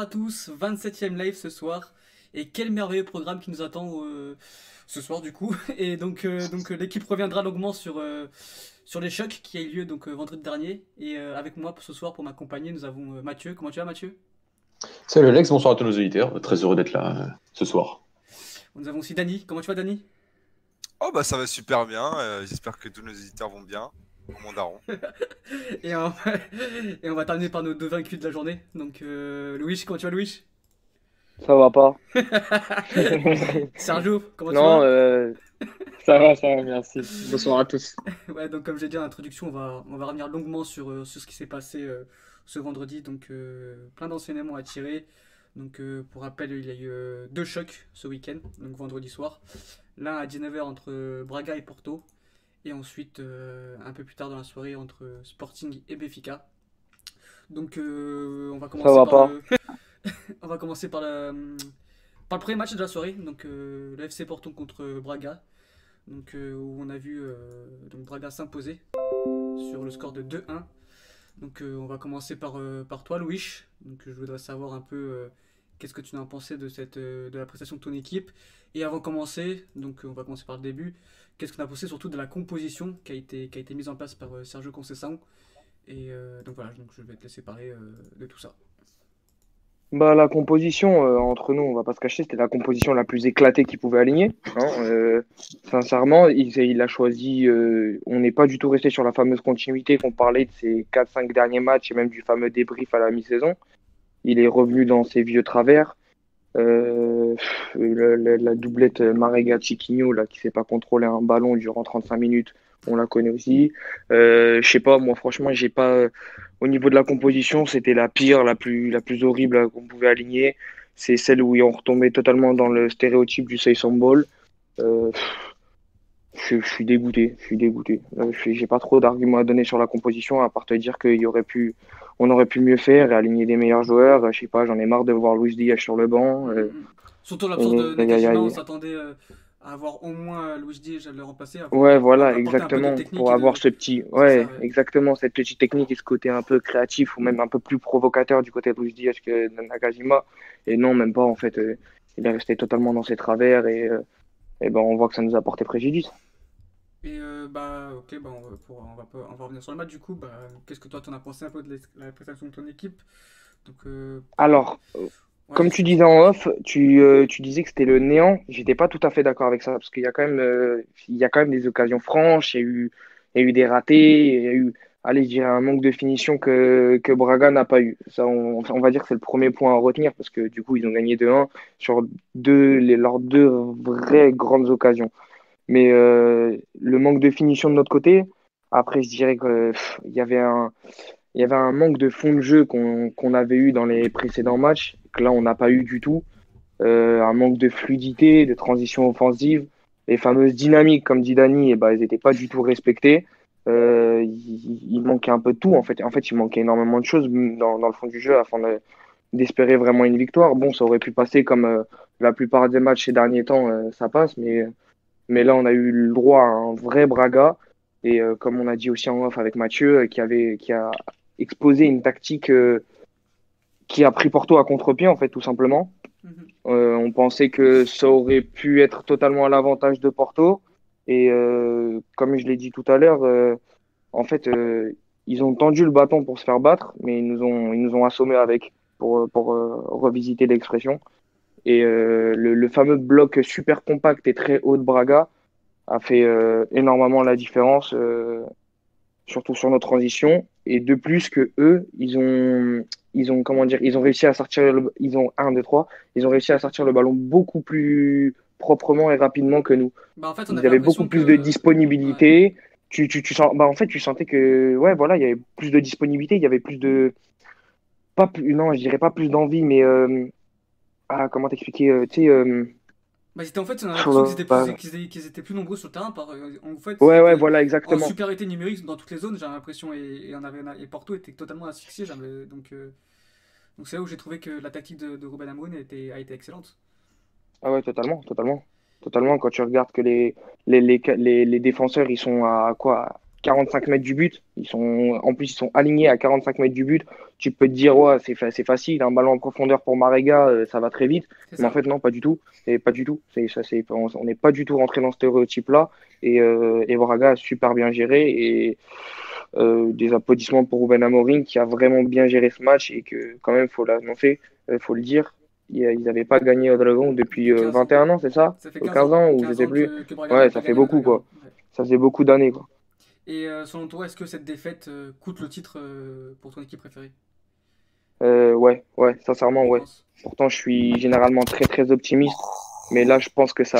à tous, 27ème live ce soir. Et quel merveilleux programme qui nous attend euh, ce soir du coup. Et donc, euh, donc euh, l'équipe reviendra longuement sur, sur les chocs qui a eu lieu donc vendredi dernier. Et avec moi pour ce soir pour m'accompagner, nous avons Mathieu. Comment tu vas Mathieu? Salut Alex, bonsoir à tous nos auditeurs. Très heureux d'être là ce soir. Nous avons aussi Dany. Comment tu vas Dany Oh bah ça va super bien. J'espère que tous nos auditeurs vont bien. et, on... et on va terminer par nos deux vaincus de la journée. Donc, euh, Louis, comment tu vas, Louis? Ça va pas. Sergio, comment tu vas? Non, euh, ça va, ça va, merci. Bonsoir à tous. ouais, donc comme j'ai dit en introduction, on va, on va revenir longuement sur, euh, sur ce qui s'est passé euh, ce vendredi. Donc, plein d'enseignements à tirer. Donc, pour rappel, il y a eu deux chocs ce week-end, donc vendredi soir. L'un à 19h entre Braga et Porto et ensuite euh, un peu plus tard dans la soirée entre Sporting et Béfica. Donc euh, on va commencer par le... on va commencer par, par le premier match de la soirée, donc euh, le FC Porto contre Braga, donc où on a vu donc Braga s'imposer sur le score de 2-1. Donc on va commencer par, par toi Louis. Donc je voudrais savoir un peu qu'est-ce que tu en as pensé de cette de la prestation de ton équipe. Et avant de commencer, donc on va commencer par le début qu'est-ce qu'on a pensé surtout de la composition qui a été, qui a été mise en place par euh, Sergio Conceição. Et euh, donc voilà, donc je vais te laisser parler euh, de tout ça. Bah, la composition, entre nous, on va pas se cacher, c'était la composition la plus éclatée qu'il pouvait aligner. Hein, sincèrement, il, a choisi. on n'est pas du tout resté sur la fameuse continuité qu'on parlait de ses 4-5 derniers matchs et même du fameux débrief à la mi-saison. Il est revenu dans ses vieux travers. Euh, la doublette Marega Chiquinho là qui sait pas contrôler un ballon durant 35 minutes, on la connaît aussi. Euh, je sais pas, moi franchement, j'ai pas au niveau de la composition, c'était la pire, la plus la plus horrible qu'on pouvait aligner. C'est celle où on retombait totalement dans le stéréotype du Sayson Ball. Euh, je, suis dégoûté, je suis dégoûté. Euh, j'ai pas trop d'arguments à donner sur la composition, à part te dire qu'il y aurait pu, on aurait pu mieux faire et aligner des meilleurs joueurs. Je sais pas, j'en ai marre de voir Luis Diaz sur le banc. Euh. Mm-hmm. Surtout l'absence de Nakajima, on s'attendait euh, à avoir au moins Luis Diaz à le remplacer. Ouais, voilà, exactement. Pour avoir ce petit, ouais, exactement, cette petite technique et ce côté un peu créatif ou même un peu plus provocateur du côté de Luis Diaz que de Nakajima. Et non, même pas en fait. il est resté totalement dans ses travers et, et ben on voit que ça nous a porté préjudice. Et euh, bah, ok, bah, on, va, on, va, on, va, revenir sur le match du coup. Bah, Qu'est-ce que toi, tu en as pensé un peu de la prestation de ton équipe? Donc, euh, Alors, comme tu disais en off, tu, euh, tu disais que c'était le néant. J'étais pas tout à fait d'accord avec ça parce qu'il y, a quand même, il y a quand même des occasions franches, il y a eu, il y a eu des ratés, il y a eu allez, je dirais un manque de finition que, que Braga n'a pas eu. Ça, on, on, va dire que c'est le premier point à retenir parce que du coup, ils ont gagné 2-1 sur deux, les, leurs deux vraies grandes occasions. Mais euh, le manque de finition de notre côté, après, je dirais qu'il y avait un. Il y avait un manque de fond de jeu qu'on avait eu dans les précédents matchs, que là on n'a pas eu du tout. Euh, un manque de fluidité, de transition offensive. Les fameuses dynamiques, comme dit Dani, eh ben, elles n'étaient pas du tout respectées. Euh, il, manquait un peu de tout. En fait, en fait il manquait énormément de choses dans, dans le fond du jeu afin d'espérer vraiment une victoire. Bon, ça aurait pu passer comme la plupart des matchs ces derniers temps, ça passe, mais mais là, on a eu le droit à un vrai Braga. Et euh, comme on a dit aussi en off avec Mathieu, euh, qui, avait, qui a exposé une tactique euh, qui a pris Porto à contre-pied, en fait, tout simplement. Mhm. on pensait que ça aurait pu être totalement à l'avantage de Porto. Et comme je l'ai dit tout à l'heure, en fait, ils ont tendu le bâton pour se faire battre, mais ils nous ont, ils nous ont assommés avec, pour, pour revisiter l'expression. Et euh, le, fameux bloc super compact et très haut de Braga a fait euh, énormément la différence, euh, surtout sur nos transitions. Et de plus que eux, ils ont, ils ont comment dire, ils ont réussi à sortir, le, ils ont un, deux, trois, ils ont réussi à sortir le ballon beaucoup plus proprement et rapidement que nous. Bah en fait, on ils avaient beaucoup plus de disponibilité. Tu, tu, tu sens, bah en fait, tu sentais que, ouais, voilà, il y avait plus de disponibilité, il y avait plus de, pas plus, non, je dirais pas plus d'envie, mais ah, comment t'expliquer euh, Tu sais. Euh, bah, c'était en fait, on a l'impression qu'ils étaient, étaient, plus nombreux sur le terrain. Par, euh, en fait, ouais, ouais, voilà, exactement. En supériorité numérique dans toutes les zones, j'ai l'impression, et, avait, et Porto était totalement asphyxié. Donc, donc c'est là où j'ai trouvé que la tactique de, de Ruben a été excellente. Ah ouais, totalement, totalement. Totalement, quand tu regardes que les, les, les, les, défenseurs, ils sont à quoi? 45 mètres du but. Ils sont, en plus, ils sont alignés à 45 mètres du but. Tu peux te dire, ouais, c'est, c'est facile, un ballon en profondeur pour Marega, euh, ça va très vite. Mais en fait, non, pas du tout. Et pas du tout. C'est, ça, c'est, on n'est pas du tout rentré dans ce stéréotype-là. Et, euh, et Braga a super bien géré. Et euh, des applaudissements pour Ruben Amorim qui a vraiment bien géré ce match et que, quand même, faut l'annoncer, il faut le dire. Ils n'avaient pas gagné au Dragon depuis 21 ans, c'est ça, Ça fait 15, 15 ans, ou je sais plus. que- que Braga Ouais, ça fait beaucoup, quoi. Ouais. Ça faisait beaucoup d'années, quoi. Et euh, selon toi, est-ce que cette défaite euh, coûte le titre euh, pour ton équipe préférée? Euh, ouais, ouais, sincèrement, ouais. Pourtant, je suis généralement très, très optimiste. Mais là, je pense que ça.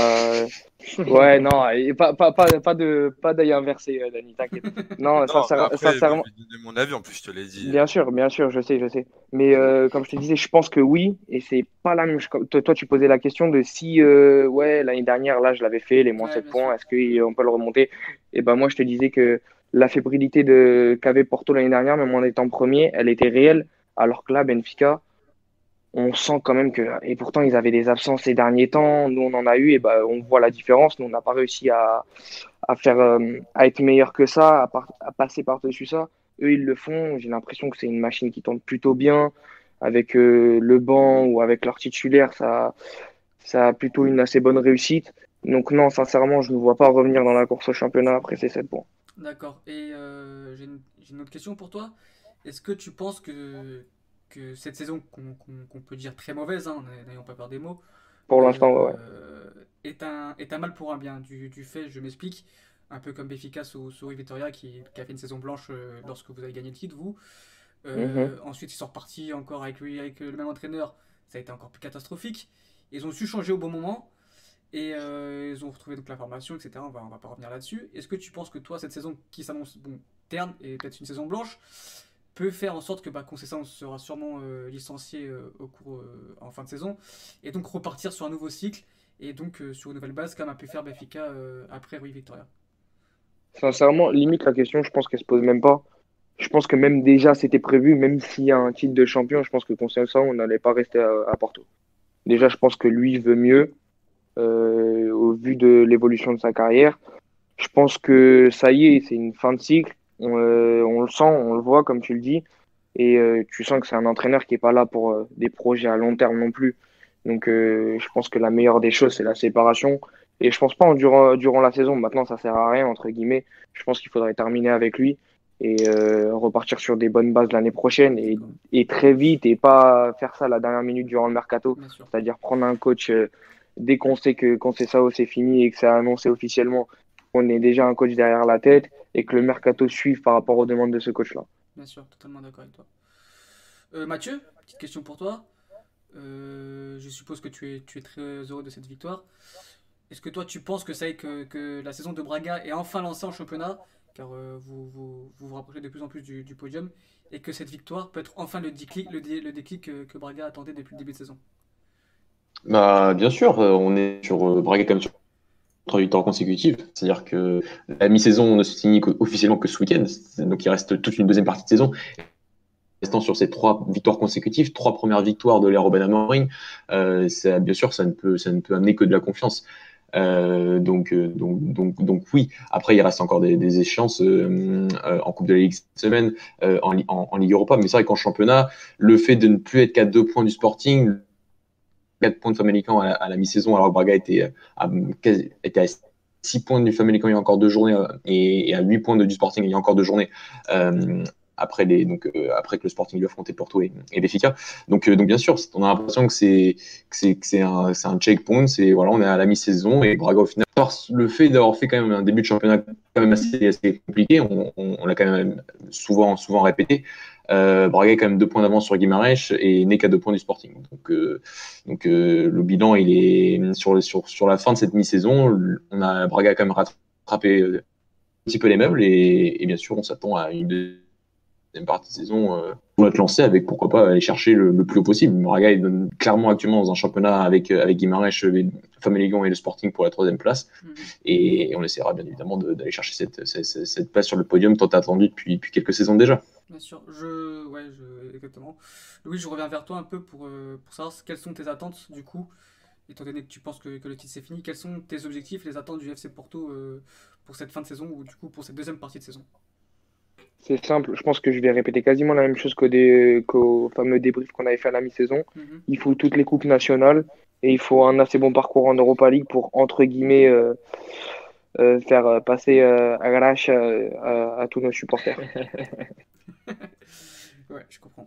Ouais, non, et pas, pas, pas, pas de pas d'œil inversé, euh, Dani, t'inquiète. Non, Non, sincère- mais après, sincèrement. je vais donner mon avis en plus, je te l'ai dit. Bien sûr, bien sûr, je sais, je sais. Mais euh, comme je te disais, je pense que oui, et c'est pas la même. chose. Toi, toi, tu posais la question de si, euh, ouais, l'année dernière, là, je l'avais fait, les moins Ouais, 7 bien points, est-ce qu'on peut le remonter? Et ben moi, je te disais que la fébrilité de qu'avait Porto l'année dernière, même en étant premier, elle était réelle, alors que là, Benfica, on sent quand même que. Et pourtant, ils avaient des absences ces derniers temps, nous, on en a eu, et ben on voit la différence. Nous, on n'a pas réussi à, faire, euh, être meilleur que ça, à, par- passer par-dessus ça. Eux, ils le font. J'ai l'impression que c'est une machine qui tourne plutôt bien. Avec euh, le banc ou avec leur titulaire, ça, a plutôt une assez bonne réussite. Donc non, sincèrement, je ne vois pas revenir dans la course au championnat après ces 7 points. D'accord. Et euh, j'ai une autre question pour toi. Est-ce que tu penses que, que cette saison, qu'on peut dire très mauvaise, hein, n'ayons pas peur des mots, Pour l'instant, ouais. euh, est un, est un mal pour un bien du, du fait, je m'explique, un peu comme Béfica sous, sous Rui Vittoria qui, qui a fait une saison blanche euh, lorsque vous avez gagné le titre, vous. Euh, Mhm. Ensuite, ils sont repartis encore avec, lui, avec le même entraîneur, ça a été encore plus catastrophique. Ils ont su changer au bon moment et euh, ils ont retrouvé donc la formation, etc. On va, on va pas revenir là-dessus. Est-ce que tu penses que toi, cette saison qui s'annonce bon, terne et peut-être une saison blanche, peut faire en sorte que bah, Conceição sera sûrement euh, licencié euh, au cours, euh, en fin de saison et donc repartir sur un nouveau cycle et donc sur une nouvelle base comme a pu faire Benfica après Rui Victoria. Sincèrement, limite la question, je pense qu'elle se pose même pas. Je pense que même déjà c'était prévu, même s'il y a un titre de champion, je pense que Conceição, on n'allait pas rester à, Porto. Déjà, je pense que lui veut mieux au vu de l'évolution de sa carrière. Je pense que ça y est, c'est une fin de cycle. On, euh, on le sent, on le voit, comme tu le dis. Et euh, tu sens que c'est un entraîneur qui est pas là pour euh, des projets à long terme non plus. Donc, je pense que la meilleure des choses, c'est la séparation. Et je pense pas en durant, durant la saison. Maintenant, ça sert à rien, entre guillemets. Je pense qu'il faudrait terminer avec lui et repartir sur des bonnes bases l'année prochaine et, et très vite et pas faire ça la dernière minute durant le mercato. C'est-à-dire prendre un coach dès qu'on sait que Conceição c'est fini et que c'est annoncé officiellement, on est déjà un coach derrière la tête et que le mercato suive par rapport aux demandes de ce coach-là. Bien sûr, totalement d'accord avec toi. Euh, Mathieu, petite question pour toi. Euh, je suppose que tu es, tu es très heureux de cette victoire. Est-ce que toi tu penses que ça y est, que, que la saison de Braga est enfin lancée en championnat, car euh, vous, vous, vous vous rapprochez de plus en plus du, du podium, et que cette victoire peut être enfin le déclic, le, dé- le déclic que, que Braga attendait depuis le début de saison? Bah, bien sûr, on est sur euh, Braga comme sur victoires consécutives. C'est-à-dire que la mi-saison ne se qu'o- officiellement que ce week-end. Donc il reste toute une deuxième partie de saison. Restant sur ces trois victoires consécutives, trois premières victoires de l'ère Robin Amorim, euh, ça, bien sûr, ça ne peut, ça ne peut amener que de la confiance. Euh, donc, euh, donc, donc, donc oui. Après, il reste encore des, échéances euh, euh, en Coupe de la Ligue cette semaine, euh, en, en Ligue Europa. Mais c'est vrai qu'en championnat, le fait de ne plus être qu'à deux points du Sporting, 4 points de Famalicão à à la mi-saison, alors que Braga était à, quasi- était à 6 points du Famalicão il y a encore deux journées euh, et, et à 8 points de, du Sporting il y a encore deux journées. Euh, après, les, donc, euh, après que le Sporting lui affrontait Porto et, et Benfica. Donc, euh, donc, bien sûr, on a l'impression que c'est un, un checkpoint. Voilà, on est à la mi-saison et Braga au final, par le fait d'avoir fait quand même un début de championnat quand même assez, assez compliqué, on, on, on l'a quand même souvent souvent répété. Euh, Braga est quand même deux points d'avance sur Guimarães et n'est qu'à deux points du Sporting. Donc, euh, donc euh, le bilan, il est sur, sur, sur la fin de cette mi-saison, on a Braga quand même rattrapé euh, un petit peu les meubles et, et bien sûr, on s'attend à une deuxième partie de saison euh, pour être lancé avec pourquoi pas aller chercher le, le plus haut possible. Braga est clairement actuellement dans un championnat avec avec Guimarães, Famalicão et le Sporting pour la troisième place Mhm. et on essaiera bien évidemment de- d'aller chercher cette, cette, cette place sur le podium tant attendue depuis, depuis quelques saisons déjà. Bien sûr, je, ouais, je, exactement. Louis, je reviens vers toi un peu pour, euh, pour savoir quelles sont tes attentes du coup. étant donné que tu penses que, le titre c'est fini, quels sont tes objectifs, les attentes du FC Porto pour cette fin de saison ou du coup pour cette deuxième partie de saison? C'est simple, je pense que je vais répéter quasiment la même chose qu'au fameux débrief qu'on avait fait à la mi-saison. Mhm. Il faut toutes les coupes nationales et il faut un assez bon parcours en Europa League pour, entre guillemets, euh, euh, faire passer euh, à, à, tous nos supporters. ouais, je comprends.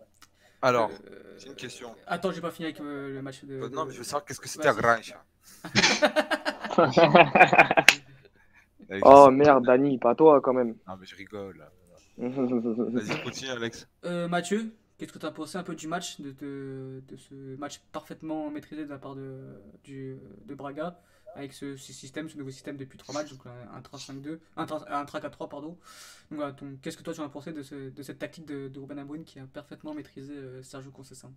Alors, c'est une question. Attends, j'ai pas fini avec le match de. Non, mais je veux savoir qu'est-ce que c'était à Grange. oh merde, Dani, pas toi quand même. Non, mais je rigole. Vas-y, continue, Alex. Euh, Mathieu, qu'est-ce que tu as pensé un peu du match, de, de, ce match parfaitement maîtrisé de la part de, du, de Braga, avec ce, système, ce nouveau système depuis 3 matchs, donc un 3-5-2, un 3-4-3, pardon. Donc voilà, qu'est-ce que toi tu as pensé de, ce, de cette tactique de, de Ruben Amorim qui a parfaitement maîtrisé euh, Sergio Conceição?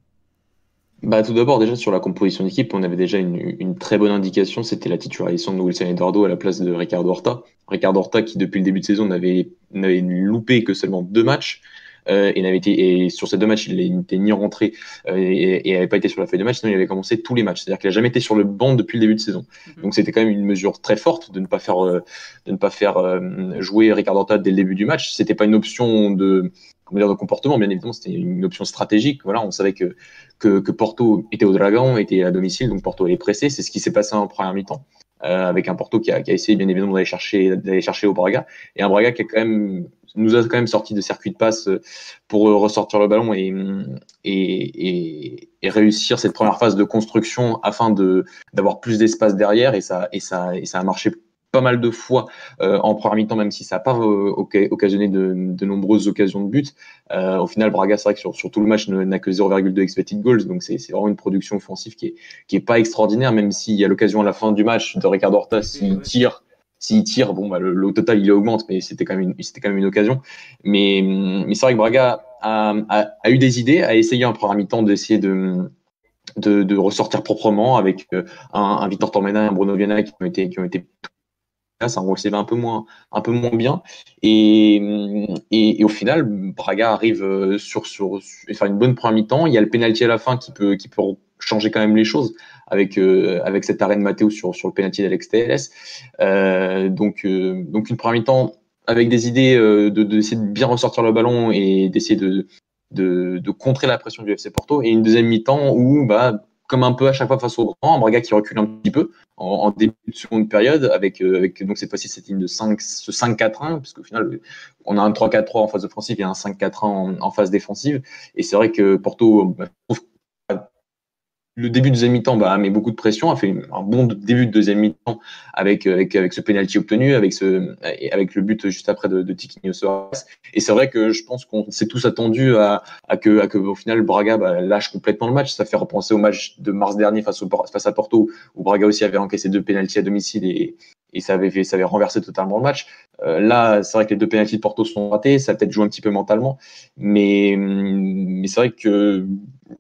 Bah, tout d'abord, déjà sur la composition d'équipe, on avait déjà une, très bonne indication, c'était la titularisation de Wilson Eduardo à la place de Ricardo Horta. Ricardo Horta qui depuis le début de saison n'avait loupé que seulement deux matchs, euh, et, n'avait été, et sur ces deux matchs, il n'était ni rentré euh, et, n'avait pas été sur la feuille de match, sinon il avait commencé tous les matchs. C'est-à-dire qu'il n'a jamais été sur le banc depuis le début de saison. Mhm. Donc c'était quand même une mesure très forte de ne pas faire, euh, de ne pas faire euh, jouer Ricardo Horta dès le début du match. C'était pas une option de, comment dire, de comportement, bien évidemment, c'était une option stratégique. Voilà, on savait que, que, que, Porto était au Dragon, était à domicile, donc Porto allait presser. C'est ce qui s'est passé en première mi-temps, euh, avec un Porto qui a, qui a, essayé, bien évidemment, d'aller chercher, d'aller chercher au Braga, et un Braga qui a quand même, nous a quand même sorti de circuit de passe euh, pour euh, ressortir le ballon et, et, et, et réussir cette première phase de construction afin de d'avoir plus d'espace derrière, et ça, et ça, et ça a marché pas mal de fois euh, en première mi-temps, même si ça n'a pas euh, occasionné de, nombreuses occasions de but. Euh, au final, Braga, c'est vrai que sur, tout le match, n'a que 0,2 expected goals, donc c'est vraiment une production offensive qui est, qui est pas extraordinaire, même s'il y a l'occasion à la fin du match de Ricardo Horta, s'il tire, s'il tire, bon, bah, le, total il augmente, mais c'était quand même une, quand même une occasion. Mais, mais c'est vrai que Braga a, a, eu des idées, a essayé en première mi-temps d'essayer de de, de, ressortir proprement avec un, un Victor Tormena et un Bruno Viana qui ont été qui ont été Là, ça un un peu moins, un peu moins bien. Et, et, au final, Braga arrive euh, sur, sur, faire une bonne première mi-temps. Il y a le penalty à la fin qui peut, qui peut changer quand même les choses avec, euh, avec cette arène Matteo sur, sur le penalty d'Alex TLS. Euh, donc, euh, donc une première mi-temps avec des idées de, d'essayer de bien ressortir le ballon et d'essayer de, de, de, contrer la pression du FC Porto. Et une deuxième mi-temps où bah, comme un peu à chaque fois face au grand, Braga qui recule un petit peu en, début de seconde période avec, euh, avec donc cette fois-ci cette ligne de 5, ce 5-4-1, puisqu'au final on a un 3-4-3 en phase offensive et un 5-4-1 en, en, phase défensive. Et c'est vrai que Porto bah, le début de deuxième mi-temps bah, met beaucoup de pression, a fait un bon début de deuxième mi-temps avec, avec, avec ce penalty obtenu, avec, ce, avec le but juste après de, de Tiquinho Et c'est vrai que je pense qu'on s'est tous attendu à, à, que, à que au final Braga bah, lâche complètement le match. Ça fait repenser au match de mars dernier face, au, face à Porto, où Braga aussi avait encaissé deux penalties à domicile et, et ça avait, fait, ça avait renversé totalement le match. Euh, là, c'est vrai que les deux pénaltys de Porto sont ratés, ça a peut-être joué un petit peu mentalement, mais, mais c'est vrai que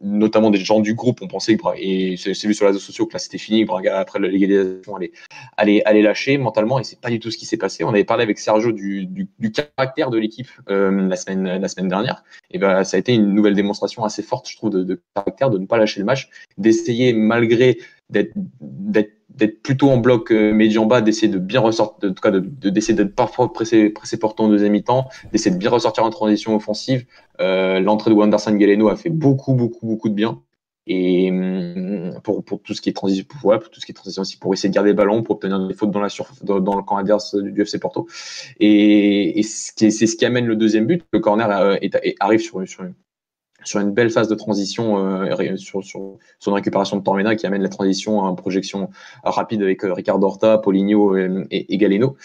notamment des gens du groupe ont pensé que et c'est vu sur les réseaux sociaux que là c'était fini, Braga après la légalisation allait, allait, allait lâcher mentalement et c'est pas du tout ce qui s'est passé. On avait parlé avec Sergio du, du, du caractère de l'équipe euh, la semaine la semaine dernière et ben ça a été une nouvelle démonstration assez forte je trouve de, de caractère de ne pas lâcher le match, d'essayer malgré d'être d'être plutôt en bloc euh, médian bas, d'essayer de bien ressortir, en tout cas d'essayer de, de, parfois presser, presser portant en deuxième mi-temps, d'essayer de bien ressortir en transition offensive. Euh, L'entrée de Wanderson Galeno a fait beaucoup, beaucoup, beaucoup de bien. Et hum, pour, pour tout ce qui est transition, pour, pour tout ce qui est transition aussi, pour essayer de garder le ballon, pour obtenir des fautes dans la surf, dans, le camp adverse du FC Porto. Et, et c'est ce qui amène le deuxième but. Le corner euh, est, arrive sur, sur, sur une belle phase de transition euh, sur, une récupération de Tormena qui amène la transition à une projection rapide avec euh, Ricardo Horta, Paulinho et, Galeno.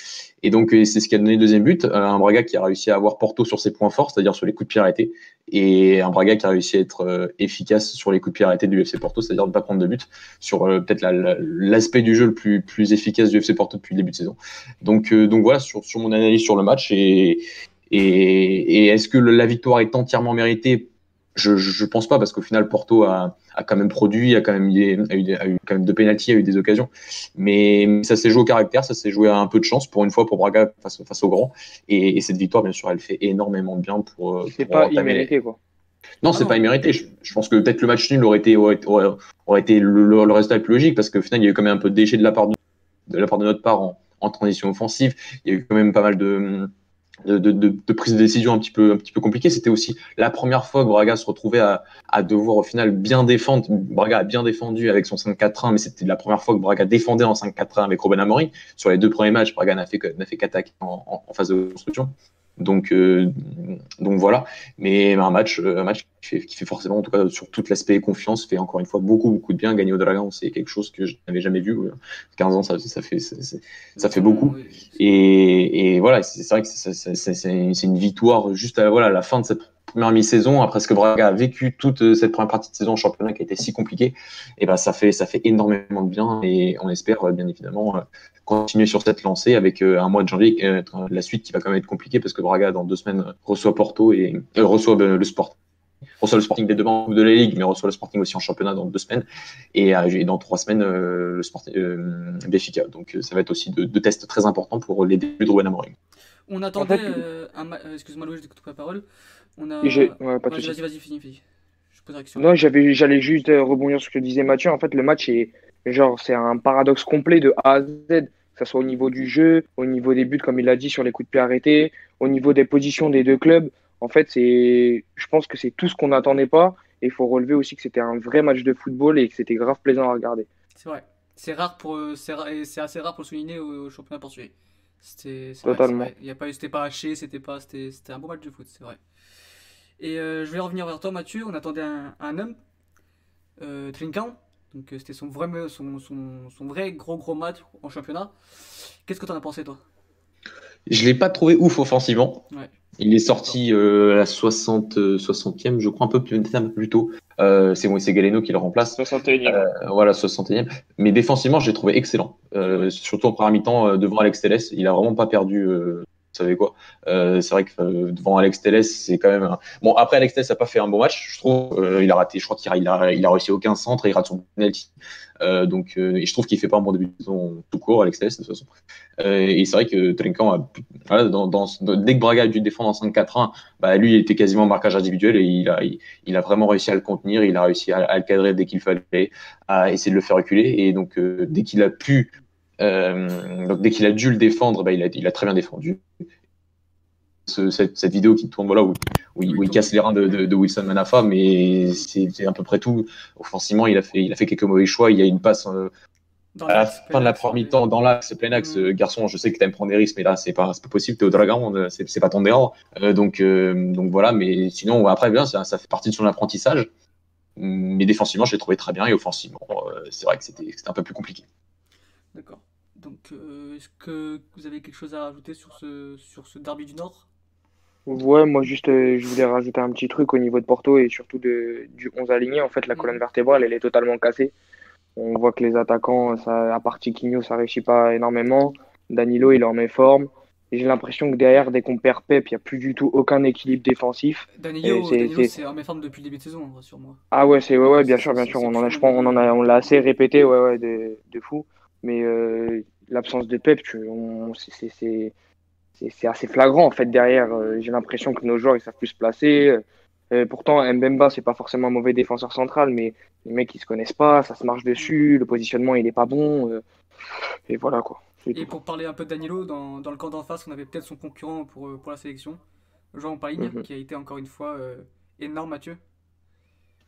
Et donc, euh, c'est ce qui a donné le deuxième but. Un Braga qui a réussi à avoir Porto sur ses points forts, c'est-à-dire sur les coups de pied arrêtés, et un Braga qui a réussi à être efficace sur les coups de pied arrêtés du FC Porto, c'est-à-dire ne pas prendre de but sur peut-être l'aspect du jeu le plus, efficace du FC Porto depuis le début de saison. Donc, donc voilà sur, mon analyse sur le match. Et est-ce que la victoire est entièrement méritée? Je, je pense pas parce qu'au final Porto a, a, quand même produit, a quand même eu, a eu, a eu quand même deux pénalties, a eu des occasions, mais ça s'est joué au caractère, ça s'est joué à un peu de chance pour une fois pour Braga face, face au grand, et, et, cette victoire bien sûr elle fait énormément de bien pour. C'est pas immérité quoi. Non, c'est pas immérité. Je, pense que peut-être le match nul aurait été, aurait, été le, résultat le plus logique parce qu'au final, il y a eu quand même un peu de déchet de la part de, de la part de notre part en, en transition offensive. Il y a eu quand même pas mal de, de, prise de décision un petit peu, un petit compliquée. C'était aussi la première fois que Braga se retrouvait à, devoir au final bien défendre. Braga a bien défendu avec son 5-4-1, mais c'était la première fois que Braga défendait en 5-4-1 avec Robin Amorim. Sur les deux premiers matchs, Braga n'a fait, qu'attaquer en, en, en phase de construction. Donc, euh, donc voilà. Mais un match, un match qui fait, qui fait, forcément, en tout cas sur tout l'aspect confiance, fait encore une fois beaucoup, beaucoup de bien. Gagner au Dragon, c'est quelque chose que je n'avais jamais vu. 15 ans, ça, ça fait, ça, ça fait beaucoup. Et, et voilà, c'est vrai que c'est une victoire juste à voilà, la fin de cette première mi-saison, après ce que Braga a vécu toute cette première partie de saison en championnat qui a été si compliqué, et ben ça fait ça fait énormément de bien et on espère bien évidemment continuer sur cette lancée avec euh, un mois de janvier, euh, la suite qui va quand même être compliée parce que Braga dans deux semaines reçoit Porto et euh, reçoit le Sport reçoit le Sporting des deux bancs de la Ligue, mais reçoit le Sporting aussi en championnat dans deux semaines, et, dans trois semaines le Sporting euh, Béfica. Donc ça va être aussi deux, tests très importants pour les débuts de Ruben Amorim. On attendait un excuse-moi Louis, je coupe la parole. On a... Ouais, vas-y, vas-y, finis, finis. Je pose la Non, j'avais, j'allais juste rebondir sur ce que disait Mathieu. En fait, le match est genre c'est un paradoxe complet de A à Z que ce soit au niveau du jeu, au niveau des buts, comme il l'a dit, sur les coups de pied arrêtés, au niveau des positions des deux clubs. En fait, c'est, je pense que c'est tout ce qu'on n'attendait pas. Et il faut relever aussi que c'était un vrai match de football et que c'était grave plaisant à regarder. C'est vrai. C'est rare pour, c'est, assez rare pour le souligner au, championnat portugais. C'était, Totalement. il y a pas, c'était pas haché, c'était pas, c'était, un bon match de foot, c'est vrai. Et euh, je vais revenir vers toi, Mathieu. On attendait un, un homme, euh, Trinkan, donc euh, c'était son vrai, son, son, son, vrai gros gros match en championnat. Qu'est-ce que tu en as pensé toi? Je l'ai pas trouvé ouf offensivement. Ouais. Il est sorti euh, à la 60, 60e, euh, je crois un peu plus, un peu plus tôt. Euh, c'est c'est Galeno qui le remplace. 61e. Euh, voilà, 61e. Mais défensivement, j'ai trouvé excellent. surtout en première mi-temps devant Alex Telles. Il a vraiment pas perdu savez quoi? Euh, c'est vrai que euh, devant Alex Telles, c'est quand même. Un... Bon, après, Alex Telles n'a pas fait un bon match, je trouve. Euh, il a raté, je crois qu'il a, il a, il a réussi aucun centre et il rate son penalty. Euh, donc, et je trouve qu'il fait pas un bon début de saison tout court, Alex Telles, de toute façon. et c'est vrai que Trinkan, a, voilà, dans, dans, dès que Braga a dû défendre en 5-4-1, bah, lui, il était quasiment marquage individuel et il a, il, a vraiment réussi à le contenir, il a réussi à, le cadrer dès qu'il fallait, à essayer de le faire reculer. Et donc, dès qu'il a pu donc dès qu'il a dû le défendre, bah, il, a, il, a, très bien défendu. Ce, cette, cette, vidéo qui tourne voilà, où, où, il, où il casse les reins de, de, de Wilson Manafa, mais c'est à peu près tout. Offensivement, il a fait, il a fait quelques mauvais choix. Il y a une passe euh, à la fin de la première mi-temps dans l'axe, plein axe. Mm. Garçon, je sais que tu aimes prendre des risques, mais là, c'est pas, pas possible. Tu es au Dragon, euh, c'est pas ton erreur. Euh, donc, euh, donc voilà, mais sinon, après, bien, ça, ça, fait partie de son apprentissage. Mais défensivement, je l'ai trouvé très bien et offensivement, euh, c'est vrai que c'était un peu plus compliqué. D'accord. Donc, euh, est-ce que vous avez quelque chose à rajouter sur ce, sur ce derby du Nord? Ouais, moi juste, euh, je voulais rajouter un petit truc au niveau de Porto et surtout de, du 11 aligné. En fait, la colonne vertébrale, elle est totalement cassée. On voit que les attaquants, ça, à part Tiquinho, ça réussit pas énormément. Danilo, il en met forme. J'ai l'impression que derrière, dès qu'on perd Pep, il n'y a plus du tout aucun équilibre défensif. Danilo, c'est en forme depuis le début de saison, sur moi. Ah ouais, c'est ouais, ouais, bien sûr, bien sûr. On en a, je pense, on en a, on l'a assez répété, ouais, ouais, de, de fou. Mais euh, l'absence de Pep, c'est assez flagrant en fait derrière. Euh, j'ai l'impression que nos joueurs ils savent plus se placer. Euh, pourtant, Mbemba c'est pas forcément un mauvais défenseur central, mais les mecs ils se connaissent pas, ça se marche dessus, le positionnement il est pas bon. et voilà quoi. Et pour parler un peu de Danilo, dans, dans le camp d'en face, on avait peut-être son concurrent pour, pour la sélection, Jean Paligne, mm qui a été encore une fois énorme, Mathieu.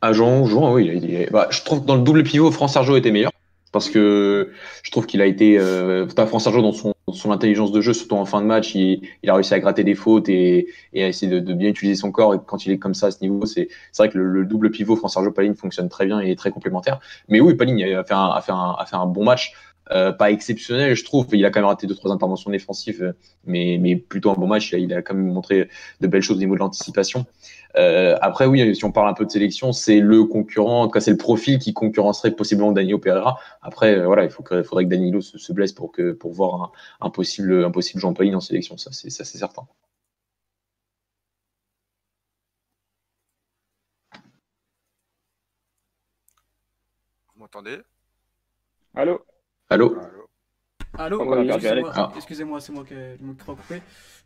Ah, Jean, Jean, oui. Il, bah, je trouve que dans le double pivot, France-Sergio était meilleur parce que je trouve qu'il a été euh, France Sergio dans son, intelligence de jeu, surtout en fin de match, il, a réussi à gratter des fautes et, à essayer de, bien utiliser son corps. Et quand il est comme ça à ce niveau, c'est vrai que le, double pivot France Sergio Paline fonctionne très bien et est très complémentaire. Mais oui, Paline a fait un bon match. Euh, pas exceptionnel, je trouve. Il a quand même raté deux trois interventions défensives, mais, mais plutôt un bon match. Il a, il a quand même montré de belles choses au niveau de l'anticipation. Euh, après, oui, si on parle un peu de sélection, c'est le concurrent, en tout cas, c'est le profil qui concurrencerait possiblement Danilo Pereira. Après, euh, voilà, il faut que, faudrait que Danilo se, se, blesse pour que pour voir un, un possible, un possible Jean Pauline en sélection. Ça, c'est ça, c'est certain. Vous m'entendez? Allô? Allô Allô, excusez-moi, excusez-moi, c'est moi qui ai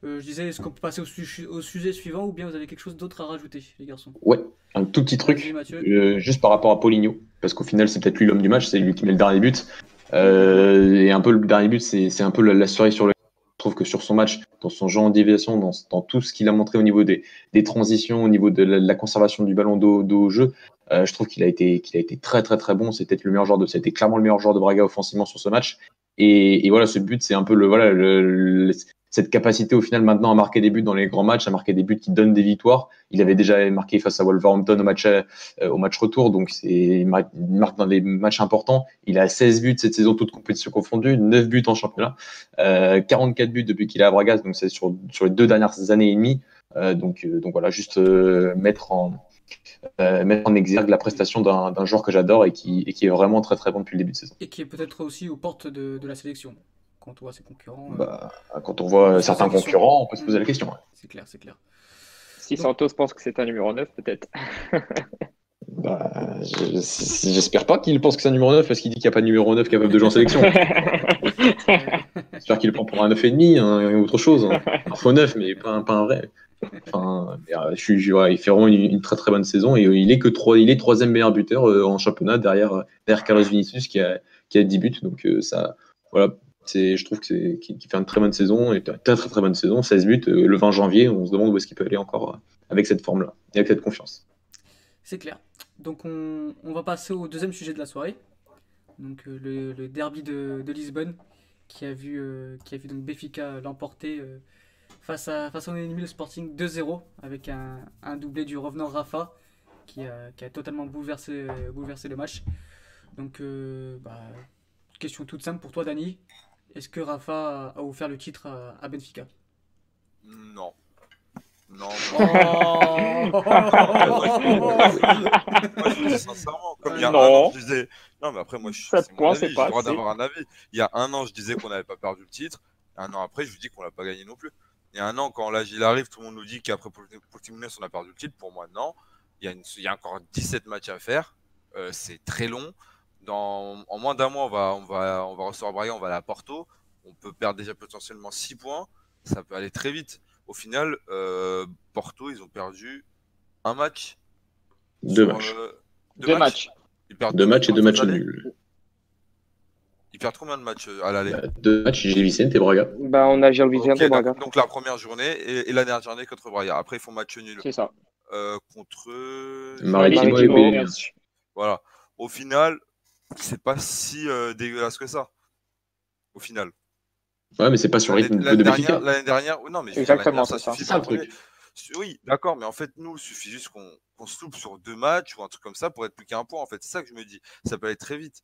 euh, je disais, est-ce qu'on peut passer au, sujet suivant ou bien vous avez quelque chose d'autre à rajouter, les garçons? Ouais. tout petit truc, juste par rapport à Paulinho, parce qu'au final, c'est peut-être lui l'homme du match, c'est lui qui met le dernier but. et un peu le dernier but, c'est un peu la, la cerise sur le je trouve que sur son match, dans son genre en déviation, dans, dans tout ce qu'il a montré au niveau des, des, transitions, au niveau de la, conservation du ballon dos, au jeu, euh, je trouve qu'il a été qu'il a été très très très bon. C'était le meilleur joueur de, c'était clairement le meilleur joueur de Braga offensivement sur ce match. Et, et voilà, ce but, c'est un peu le voilà le, cette capacité au final maintenant à marquer des buts dans les grands matchs, à marquer des buts qui donnent des victoires. Il avait déjà marqué face à Wolverhampton au match, euh, au match retour, donc c'est il marque dans des matchs importants. Il a 16 buts cette saison, toutes compétitions confondues, 9 buts en championnat, euh, 44 buts depuis qu'il est à Braga, donc c'est sur, sur les deux dernières années et demie. Euh, donc, euh, donc voilà, juste euh, mettre en mettre en exergue la prestation d'un joueur que j'adore et qui, et qui est vraiment très très bon depuis le début de saison. Et qui est peut-être aussi aux portes de, de la sélection quand on voit ses concurrents. Bah, quand on voit certains concurrents, on peut se poser la question. C'est clair, c'est clair. Si Santos pense que c'est un numéro 9, peut-être. bah, J'espère pas qu'il pense que c'est un numéro 9 parce qu'il dit qu'il n'y a pas de numéro 9 capable de jouer en sélection. J'espère qu'il le prend pour un 9,5 hein, ou autre chose. Hein. Un faux 9, mais pas un, vrai. Enfin, euh, je suis, il fait vraiment une, très très bonne saison et il est que 3, il est troisième meilleur buteur euh, en championnat derrière, derrière Carlos Vinicius qui a, qui a 10 buts. Donc euh, ça, voilà, je trouve qu'il fait une très bonne saison, et très très très bonne saison, 16 buts euh, le 20 janvier. On se demande où est-ce qu'il peut aller encore euh, avec cette forme-là et avec cette confiance. C'est clair. Donc on, va passer au deuxième sujet de la soirée. Donc euh, le, derby de, Lisbonne qui a vu, qui a vu donc Béfica l'emporter face à face son ennemi le Sporting 2-0 avec un, doublé du revenant Rafa qui a, totalement bouleversé, bouleversé le match. Donc bah, question toute simple pour toi Dani. Est-ce que Rafa a offert le titre à, Benfica? Non. Non. Oh moi, je dis sincèrement, comme il y a non. un an, je disais. Non, mais après, moi, je suis. J'ai le droit d'avoir un avis. Il y a un an, je disais qu'on n'avait pas perdu le titre. Un an après, je vous dis qu'on l'a pas gagné non plus. Il y a un an, quand l'âge il arrive, tout le monde nous dit qu'après Portimonense, on a perdu le titre. Pour moi, non. Il y a, il y a encore 17 matchs à faire. Euh, c'est très long en moins d'un mois, on va, on va, on va recevoir Braga, on va aller à Porto. On peut perdre déjà potentiellement 6 points. Ça peut aller très vite. Au final, euh, Porto, ils ont perdu un match. Deux matchs. Euh, deux, matchs. Ils perdent deux matchs et deux matchs nuls. Ils perdent combien de matchs euh, à l'aller? Deux matchs, Gil Vicente et Braga. Bah, on a Gil Vicente et Braga. Donc, la première journée et, la dernière journée contre Braga. Après, ils font match nul. C'est ça. contre. Maritimo et Voilà. Au final, c'est pas si euh, dégueulasse que ça, au final. Ouais, mais c'est pas sur rythme de L'année dernière, l'année dernière, non, mais exactement, ça, suffit ça. truc. Oui, d'accord, mais en fait, nous, il suffit juste qu'on se loupe sur deux matchs ou un truc comme ça pour être plus qu'un point. En fait, c'est ça que je me dis. Ça peut aller très vite.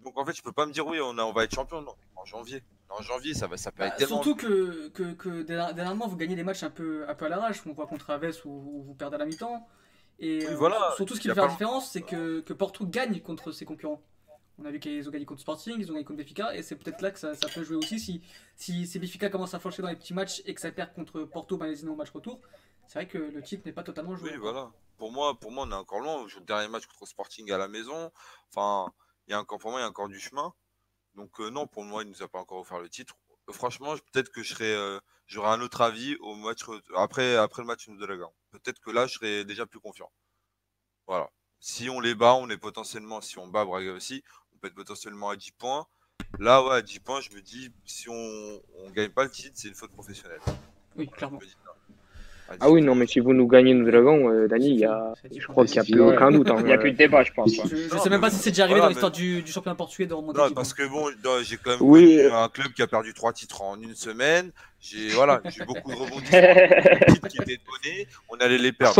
Donc en fait, je peux pas me dire oui, on, a, on va être champion non, en janvier. En janvier, ça va, ça peut bah, être tellement. Surtout que, que, que, dernièrement, vous gagnez des matchs un peu, un peu à l'arrache. On voit contre Aves où, vous perdez à la mi-temps. Et voilà, surtout, ce qui fait la différence, c'est que, que Porto gagne contre ses concurrents. On a vu qu'ils ont gagné contre Sporting, ils ont gagné contre Benfica, et c'est peut-être là que ça, peut jouer aussi. Si, si, si commence à flancher dans les petits matchs et que ça perd contre Porto, Malaisie au match retour, c'est vrai que le titre n'est pas totalement joué. Oui, voilà. Pour moi, pour moi, on est encore loin. Le dernier match contre Sporting à la maison. Enfin, il y a encore, pour moi, il y a encore du chemin. Donc, euh, non, pour moi, il ne nous a pas encore offert le titre. Franchement, peut-être que je serais, euh, j'aurais un autre avis au match après, après le match de la gagne. Peut-être que là, je serais déjà plus confiant. Voilà. Si on les bat, on est potentiellement, si on bat Braga aussi, on peut être potentiellement à 10 points. Là, ouais, à 10 points, je me dis, si on ne gagne pas le titre, c'est une faute professionnelle. Oui, clairement. ah oui, non, mais si vous nous gagnez nos dragons, euh, Dani, y a... je crois qu'il n'y a plus aucun doute. Hein. Il n'y a plus de débat, je pense. Je ne sais même pas si c'est déjà arrivé dans l'histoire du, du, championnat portugais de remonter. Non, parce que bon, j'ai quand même oui. un club qui a perdu 3 titres en une semaine. J'ai voilà, beaucoup de rebondissements. titres qui étaient donnés, on allait les perdre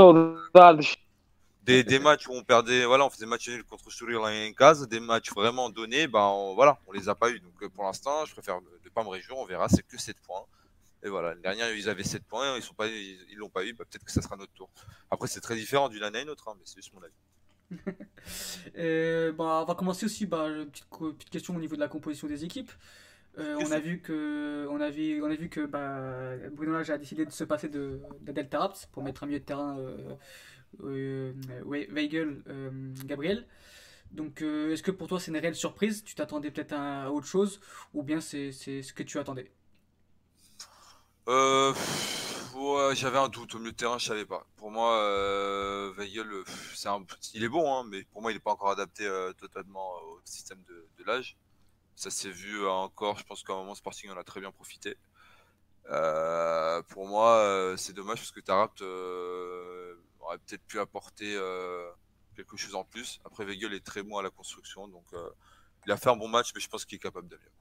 des, des, matchs où on perdait, voilà, on faisait match nul contre Sourire en case, des matchs vraiment donnés, ben on, voilà, on les a pas eu. Donc euh, pour l'instant, je préfère ne pas me réjouir, on verra, c'est que 7 points. Et voilà, l'année dernière, ils avaient 7 points, ils sont pas, ils l'ont pas eu, ben, peut-être que ça sera notre tour. Après, c'est très différent d'une année à une autre, hein, mais c'est juste mon avis. et, bah, on va commencer aussi bah, une petite, petite, question au niveau de la composition des équipes. Euh, on, a vu que, on, a vu, on a vu que bah, Bruno Lage a décidé de se passer de, de Delta Raps pour mettre un milieu de terrain euh, Weigel, euh, Gabriel. Donc, euh, est-ce que pour toi c'est une réelle surprise? Tu t'attendais peut-être à, autre chose? Ou bien c'est ce que tu attendais? Euh, j'avais un doute. Au milieu de terrain, je savais pas. Pour moi, euh, Weigel, il est bon, hein, mais pour moi, il n'est pas encore adapté euh, totalement au système de, l'âge. Ça s'est vu encore. Je pense qu'à un moment, Sporting en a très bien profité. Euh, pour moi, euh, c'est dommage parce que Tarapt euh, aurait peut-être pu apporter quelque chose en plus. Après, Weigel est très bon à la construction, donc il a fait un bon match, mais je pense qu'il est capable de mieux.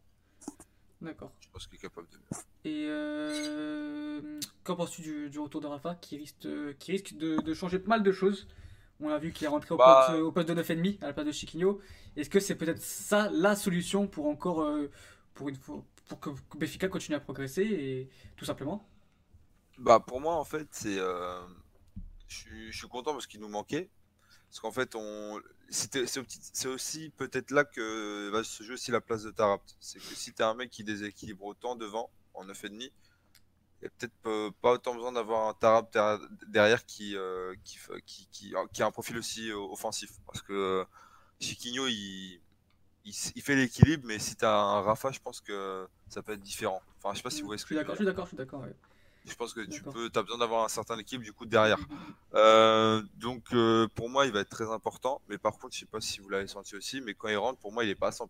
D'accord. Je pense qu'il est capable de mieux. Et qu'en penses-tu du, retour de Rafa qui risque, qui risque de, changer pas mal de choses? On a vu qu'il est rentré au, bah poste, au, poste, de 9,5 à la place de Chiquinho. Est-ce que c'est peut-être ça la solution pour encore, pour une fois, pour que Béfica continue à progresser et tout simplement? Bah pour moi en fait c'est euh, je, suis content parce qu'il nous manquait parce qu'en fait on c'est aussi peut-être là que va se jouer aussi la place de Tarapt c'est que si tu as un mec qui déséquilibre autant devant en 9,5 il n'y a peut-être pas autant besoin d'avoir un Tarapt derrière qui, euh, qui, qui, qui, qui, a un profil aussi euh, offensif parce que Chiquinho il il, fait l'équilibre, mais si tu as un Rafa, je pense que ça peut être différent. Enfin, je sais pas si vous voyez ce que je suis d'accord, je suis d'accord, je suis d'accord. Je pense que tu peux, as besoin d'avoir un certain équilibre du coup derrière. Euh, donc euh, pour moi, il va être très important. Mais par contre, je sais pas si vous l'avez senti aussi, mais quand il rentre, pour moi, il est pas à 100%.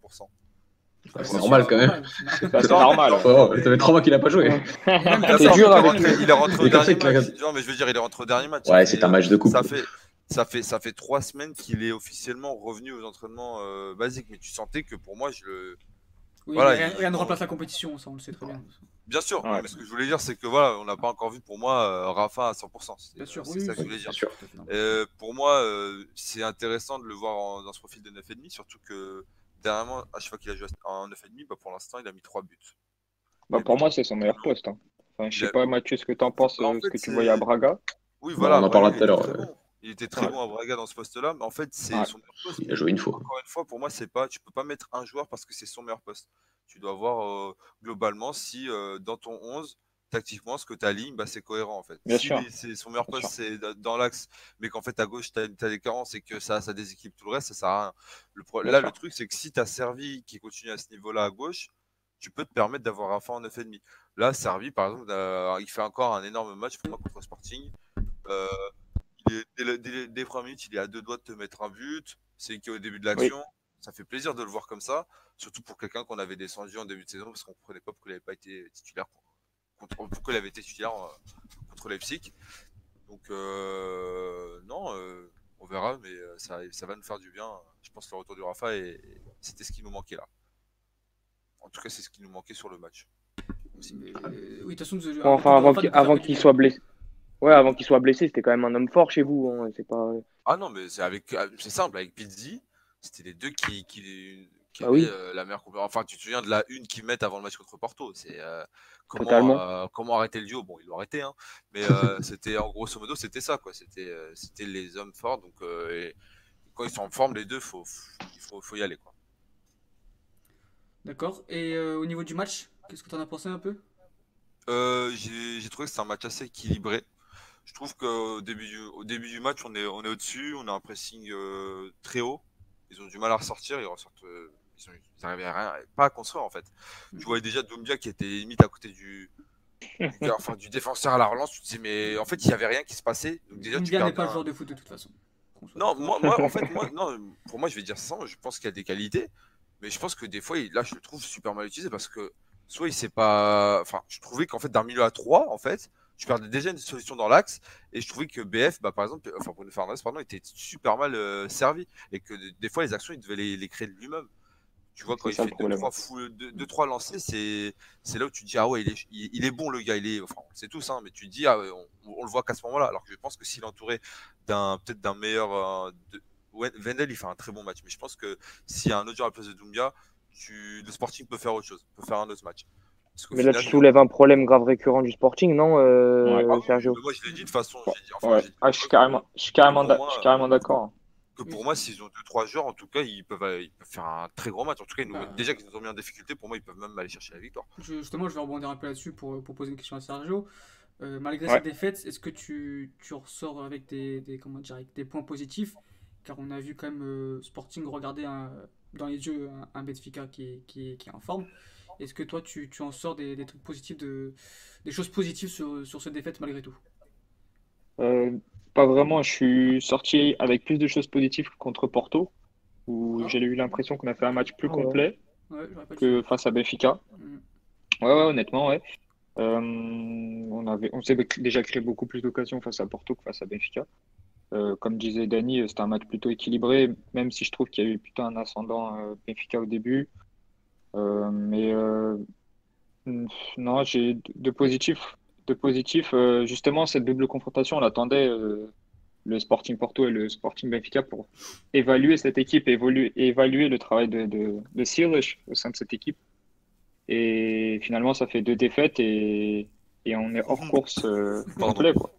c'est normal quand même. C'est pas normal. ça fait trois mois qu'il a pas joué. c'est dur avec Il est rentré au dernier match. Non, mais je veux dire, il est rentré au dernier match. Ouais, c'est un match de coupe. Ça fait, ça fait ça fait trois semaines qu'il est officiellement revenu aux entraînements euh, basiques, mais tu sentais que pour moi, je le. Oui, voilà, rien, ne remplace la compétition, ça on le sait très bien. Bien sûr, mais ce que je voulais dire, c'est que voilà, on n'a pas encore vu pour moi euh, Rafa à 100%. Bien sûr, c'est ça que je voulais dire. Euh, pour moi, c'est intéressant de le voir dans ce profil de 9,5, surtout que dernièrement, à chaque fois qu'il a joué en 9,5, bah, pour l'instant, il a mis 3 buts. Bah, pour moi, c'est son meilleur poste. Hein. Enfin, je sais pas, Mathieu, ce que tu en penses, ce que tu voyais à Braga? Oui, voilà. on en parlera tout à l'heure. Il était très bon à Braga dans ce poste-là, mais en fait, c'est son meilleur poste. Il a joué une fois. Encore une fois, pour moi, c'est pas, tu peux pas mettre un joueur parce que c'est son meilleur poste. Tu dois voir euh, globalement si euh, dans ton 11, tactiquement, ce que tu alignes, bah, c'est cohérent en fait. Bien si sûr. Son meilleur poste, c'est dans l'axe, mais qu'en fait à gauche, tu as, des carences et que ça, ça déséquilibre tout le reste, ça sert à rien. Le là, le truc, c'est que si tu as servi qui continue à ce niveau-là à gauche, tu peux te permettre d'avoir un fin en 9,5. Là, Servi, par exemple, il fait encore un énorme match pour moi contre Sporting. Euh, dès, dès, premières minutes, il est à deux doigts de te mettre un but. C'est qu'au début de l'action, ça fait plaisir de le voir comme ça. Surtout pour quelqu'un qu'on avait descendu en début de saison parce qu'on ne comprenait pas pourquoi il n'avait pas été titulaire. Contre, pourquoi il avait été titulaire euh, contre Leipzig. Donc, euh, non, euh, on verra, mais ça, ça, va nous faire du bien. Je pense que le retour du Rafa, c'était ce qui nous manquait là. En tout cas, c'est ce qui nous manquait sur le match. oui, de toute façon, enfin, avant qu'il soit blessé. Ouais, avant qu'il soit blessé, c'était quand même un homme fort chez vous. Hein, c'est pas. Ah non, mais c'est avec, c'est simple. Avec Pizzi, c'était les deux qui, qui, qui ah avaient euh, la meilleure Enfin, tu te souviens de la une qu'ils mettent avant le match contre Porto. C'est euh, comment, euh, comment arrêter le duo? Bon, ils l'ont arrêté, hein, mais c'était en grosso modo, c'était ça, quoi. C'était, c'était les hommes forts. Donc, quand ils sont en forme, les deux, faut, il faut, faut y aller, quoi. D'accord. Et au niveau du match, qu'est-ce que tu en as pensé un peu? J'ai trouvé que c'était un match assez équilibré je trouve qu'au début du, au début du match, on est, on est au-dessus, on a un pressing euh, très haut. Ils ont du mal à ressortir, ils ressortent, euh, ils, à rien, pas à construire en fait. Tu voyais déjà Doumbia qui était limite à côté du, du, enfin, du défenseur à la relance. Tu te dis, mais en fait, il n'y avait rien qui se passait. Donc déjà, tu n'est pas un... joueur de foot de toute façon. Non, moi, moi, en fait, moi, non, pour moi, je vais dire ça. Je pense qu'il y a des qualités, mais je pense que des fois, là, je le trouve super mal utilisé parce que soit il sait pas. Enfin, je trouvais qu'en fait, d'un milieu à 3, en fait, tu perdais déjà une solution dans l'axe et je trouvais que BF bah, par exemple enfin Bruno Fernandez pardon était super mal euh, servi et que des fois les actions il devait les, créer de lui-même. Tu vois quand il fait deux trois, deux, trois lancers c'est c'est là où tu dis ah ouais il est, il, est bon le gars il est enfin c'est tout ça hein, mais tu dis ah on, le voit qu'à ce moment-là. Alors que je pense que s'il est entouré d'un peut-être d'un meilleur euh, de... Wendell il fait un très bon match mais je pense que s'il y a un autre joueur à la place de Doumbia tu le Sporting peut faire autre chose peut faire un autre match mais là, tu soulèves un problème grave récurrent du Sporting, non, euh, Sergio Moi, je l'ai dit de façon. ah, je suis carrément, je suis carrément, carrément d'accord. Que pour moi, s'ils ont 2-3 joueurs, en tout cas, ils peuvent, ils peuvent faire un très grand match. En tout cas, déjà qu'ils nous ont mis en difficulté, pour moi, ils peuvent même aller chercher la victoire. Justement, je vais rebondir un peu là-dessus pour, pour, poser une question à Sergio. Euh, malgré cette défaite, est-ce que tu, tu ressors avec des, des, comment dire, avec des points positifs? Car on a vu quand même euh, Sporting regarder un, dans les yeux un, un Benfica qui, qui, qui est en forme. Est-ce que toi, tu, tu, en sors des, des trucs positifs, de, des choses positives sur, sur cette défaite malgré tout? Euh, Pas vraiment. Je suis sorti avec plus de choses positives contre Porto, où ah. j'ai eu l'impression qu'on a fait un match plus ah complet que face à Benfica. Mm. Ouais, ouais, honnêtement, ouais. Euh, on avait, on s'est déjà créé beaucoup plus d'occasions face à Porto que face à Benfica. Euh, comme disait Dani, c'était un match plutôt équilibré, même si je trouve qu'il y a eu plutôt un ascendant euh, Benfica au début. Mais non, j'ai de positif. De positif, justement, cette double confrontation, on attendait le Sporting Porto et le Sporting Benfica pour évaluer cette équipe, évoluer, évaluer le travail de, de, de au sein de cette équipe. Et finalement, ça fait deux défaites et, et on est hors course euh, complet. Quoi.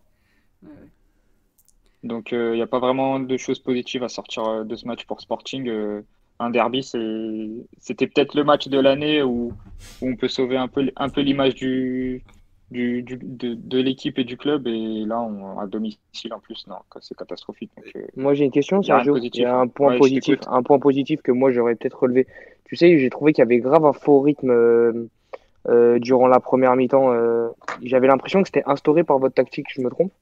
Donc, il euh, n'y a pas vraiment de choses positives à sortir euh, de ce match pour Sporting. Un derby, c'était peut-être le match de l'année où, où, on peut sauver un peu, un peu l'image du, du, du, de, de l'équipe et du club. Et là, on, à domicile en plus, non, c'est catastrophique. moi, j'ai une question, Sergio. Il y a un point, positif, un point positif que moi, j'aurais peut-être relevé. Tu sais, j'ai trouvé qu'il y avait grave un faux rythme euh, euh, durant la première mi-temps. Euh. J'avais l'impression que c'était instauré par votre tactique, je me trompe?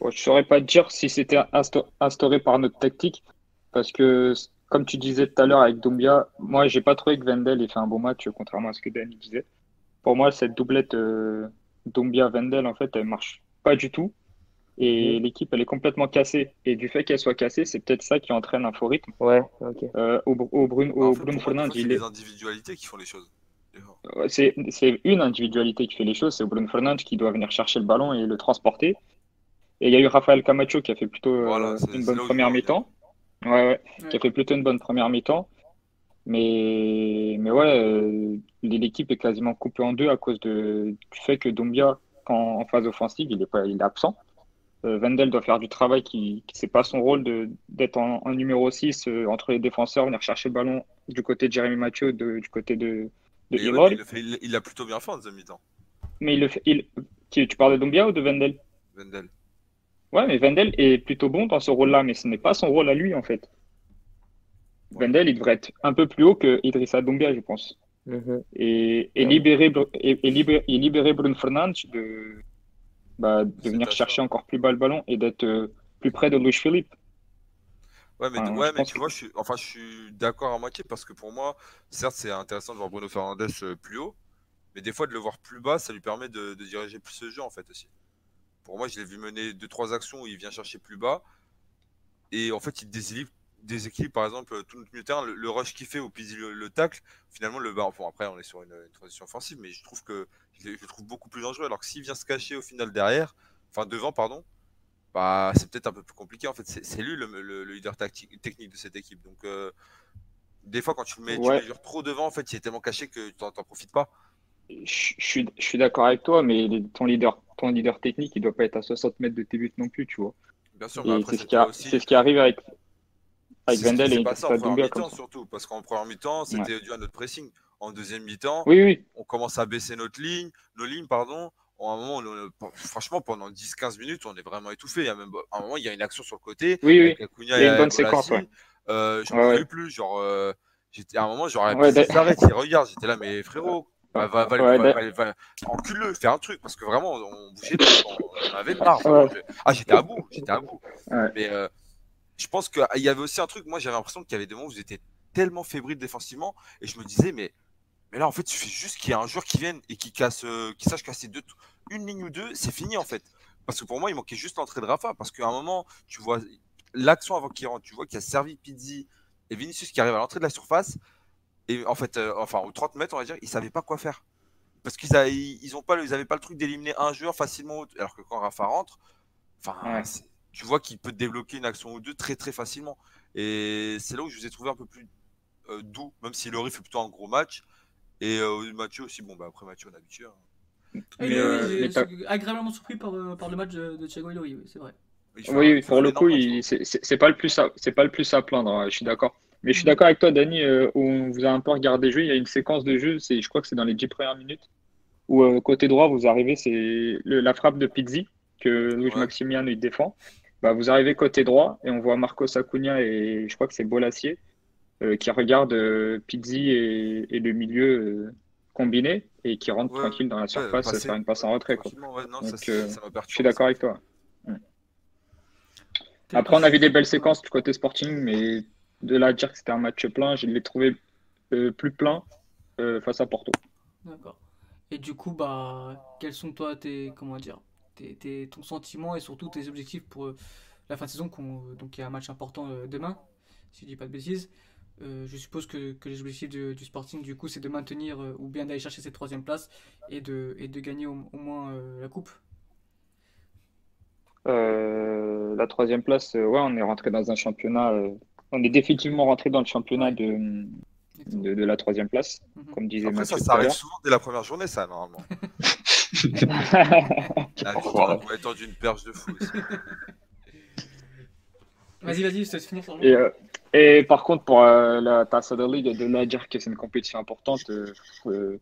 Je ne saurais pas dire si c'était instauré par notre tactique, parce que, comme tu disais tout à l'heure avec Dombia, moi, j'ai pas trouvé que Vendel ait fait un bon match, contrairement à ce que Danny disait. Pour moi, cette doublette Dombia-Vendel, en fait, elle marche pas du tout et mm. l'équipe elle est complètement cassée. Et du fait qu'elle soit cassée, c'est peut-être ça qui entraîne un faux rythme. Ouais, ok. Euh, au, au, Bruno, au Bruno Fernandes, il est. des individualités qui font les choses. C'est une individualité qui fait les choses, c'est Bruno Fernandes qui doit venir chercher le ballon et le transporter. Et il y a eu Rafael Camacho qui a fait plutôt euh, une bonne première mi-temps. Ouais, ouais, qui a fait plutôt une bonne première mi-temps. Mais, mais ouais, euh, l'équipe est quasiment coupée en deux à cause de, du fait que Dombia, quand, en phase offensive, il est, pas, il est absent. Euh, Wendel doit faire du travail qui, qui c'est pas son rôle d'être en, numéro 6 euh, entre les défenseurs, venir chercher le ballon du côté de Jérémy Mathieu, de, du côté de, de il, il, a plutôt bien fait en deuxième mi-temps. Mais il le fait, il, tu, parles de Dombia ou de Wendel? Wendel. Ouais, mais Wendel est plutôt bon dans ce rôle-là, mais ce n'est pas son rôle à lui en fait. Wendel, il devrait être un peu plus haut que Idrissa Dombia, je pense. Mm-hmm. et, et, libérer, et, libérer, et libérer Bruno Fernandes de, bah, de venir chercher encore plus bas le ballon et d'être euh, plus près de Louis Philippe. Ouais, mais, ouais, mais tu vois, je suis, enfin, je suis d'accord à moitié parce que pour moi, certes, c'est intéressant de voir Bruno Fernandes euh, plus haut, mais des fois, de le voir plus bas, ça lui permet de, diriger plus ce jeu en fait aussi. Pour moi, je l'ai vu mener deux trois actions où il vient chercher plus bas et en fait, il déséquilibre déséquilibre par exemple tout notre milieu terrain, le, rush qu'il fait au puis le, tacle, finalement le bas, bon après on est sur une, transition offensive, mais je trouve que je le trouve beaucoup plus dangereux. Alors que s'il vient se cacher au final derrière, enfin devant pardon, bah c'est peut-être un peu plus compliqué en fait. C'est lui le, leader tactique, technique de cette équipe. Donc euh, des fois quand tu le mets, trop devant en fait, il est tellement caché que tu n'en profites pas. Je, suis, je suis d'accord avec toi, mais ton leader, ton leader technique, il doit pas être à 60 mètres de tes buts non plus, tu vois. Bien sûr, c'est ce, ce, qui arrive avec, avec Vendel et ça en première mi-temps surtout, parce qu'en première mi-temps, c'était dû à notre pressing. En deuxième mi-temps, oui, oui. on commence à baisser notre ligne, nos lignes, pardon. À un moment, franchement, pendant 10-15 minutes, on est vraiment étouffé. Il y a même, à un moment, il y a une action sur le côté. Oui, oui. il y a une bonne séquence. Ouais. Euh, je ne plus. Genre, euh, j'étais à un moment, j'aurais pu s'arrêter. Regarde, j'étais là, mais frérot, va, va, va, encule-le, fais un truc, parce que vraiment, on bougeait, on, avait marre. Ah, j'étais à bout, j'étais à bout. Mais euh, je pense qu'il y avait aussi un truc, moi j'avais l'impression qu'il y avait des moments où vous étiez tellement fébrile défensivement, et je me disais, mais, mais là en fait, il suffit juste qu'il y ait un joueur qui vienne et qui, casse, euh, qui sache casser deux, une ligne ou deux, c'est fini en fait. Parce que pour moi, il manquait juste l'entrée de Rafa, parce qu'à un moment, tu vois l'action avant qu'il rentre, tu vois qu'il y a servi Pizzi et Vinicius qui arrivent à l'entrée de la surface, et en fait, euh, enfin, aux 30 mètres, on va dire, ils savaient pas quoi faire. Parce qu'ils ils, ont pas, ils avaient pas le truc d'éliminer un joueur facilement, alors que quand Rafa rentre, enfin, tu vois qu'il peut débloquer une action ou deux très très facilement. Et c'est là où je vous ai trouvé un peu plus euh, doux, même si Laurie fait plutôt un gros match. Et euh, Mathieu aussi, bon, bah après Mathieu, on a habitué. Hein. Mais, euh, agréablement surpris par, par, le match de, Thiago et Laurie, oui, c'est vrai. Oui, pour le coup, c'est pas le plus c'est pas le plus à plaindre. Hein, je suis d'accord. Mais je suis d'accord avec toi, Dani, où on vous a un peu regardé jouer. Il y a une séquence de jeu, je crois que c'est dans les 10 premières minutes, où côté droit, vous arrivez, c'est la frappe de Pizzi que Louis Maximiano il défend. Bah, vous arrivez côté droit et on voit Marcos Acuna et je crois que c'est Bolassier qui regarde Pizzi et, et, le milieu combiné et qui rentre tranquille dans la surface, faire une passe en retrait. Quoi. Donc, je suis d'accord avec toi. Après, on a vu des belles séquences du côté sporting, mais de là à dire que c'était un match plein, je l'ai trouvé plus plein face à Porto. D'accord. Et du coup, bah, quels sont toi tes, comment dire, tes, ton sentiment et surtout tes objectifs pour euh, la fin de saison Donc, il y a un match important euh, demain, si je dis pas de bêtises. Euh, je suppose que, les objectifs du, Sporting, du coup, c'est de maintenir ou bien d'aller chercher cette troisième place et de, et de gagner au, moins la coupe. la troisième place, ouais, on est rentré dans un championnat. On est définitivement rentré dans le championnat de, de, la troisième place, mhm. comme disait Après, ça, ça arrive souvent dès la première journée, ça, normalement. la victoire va être d'une perche de fou Vas-y, vas-y, je te et, euh, et par contre, pour euh, la Tassa de League, de là dire que c'est une compétition importante, euh,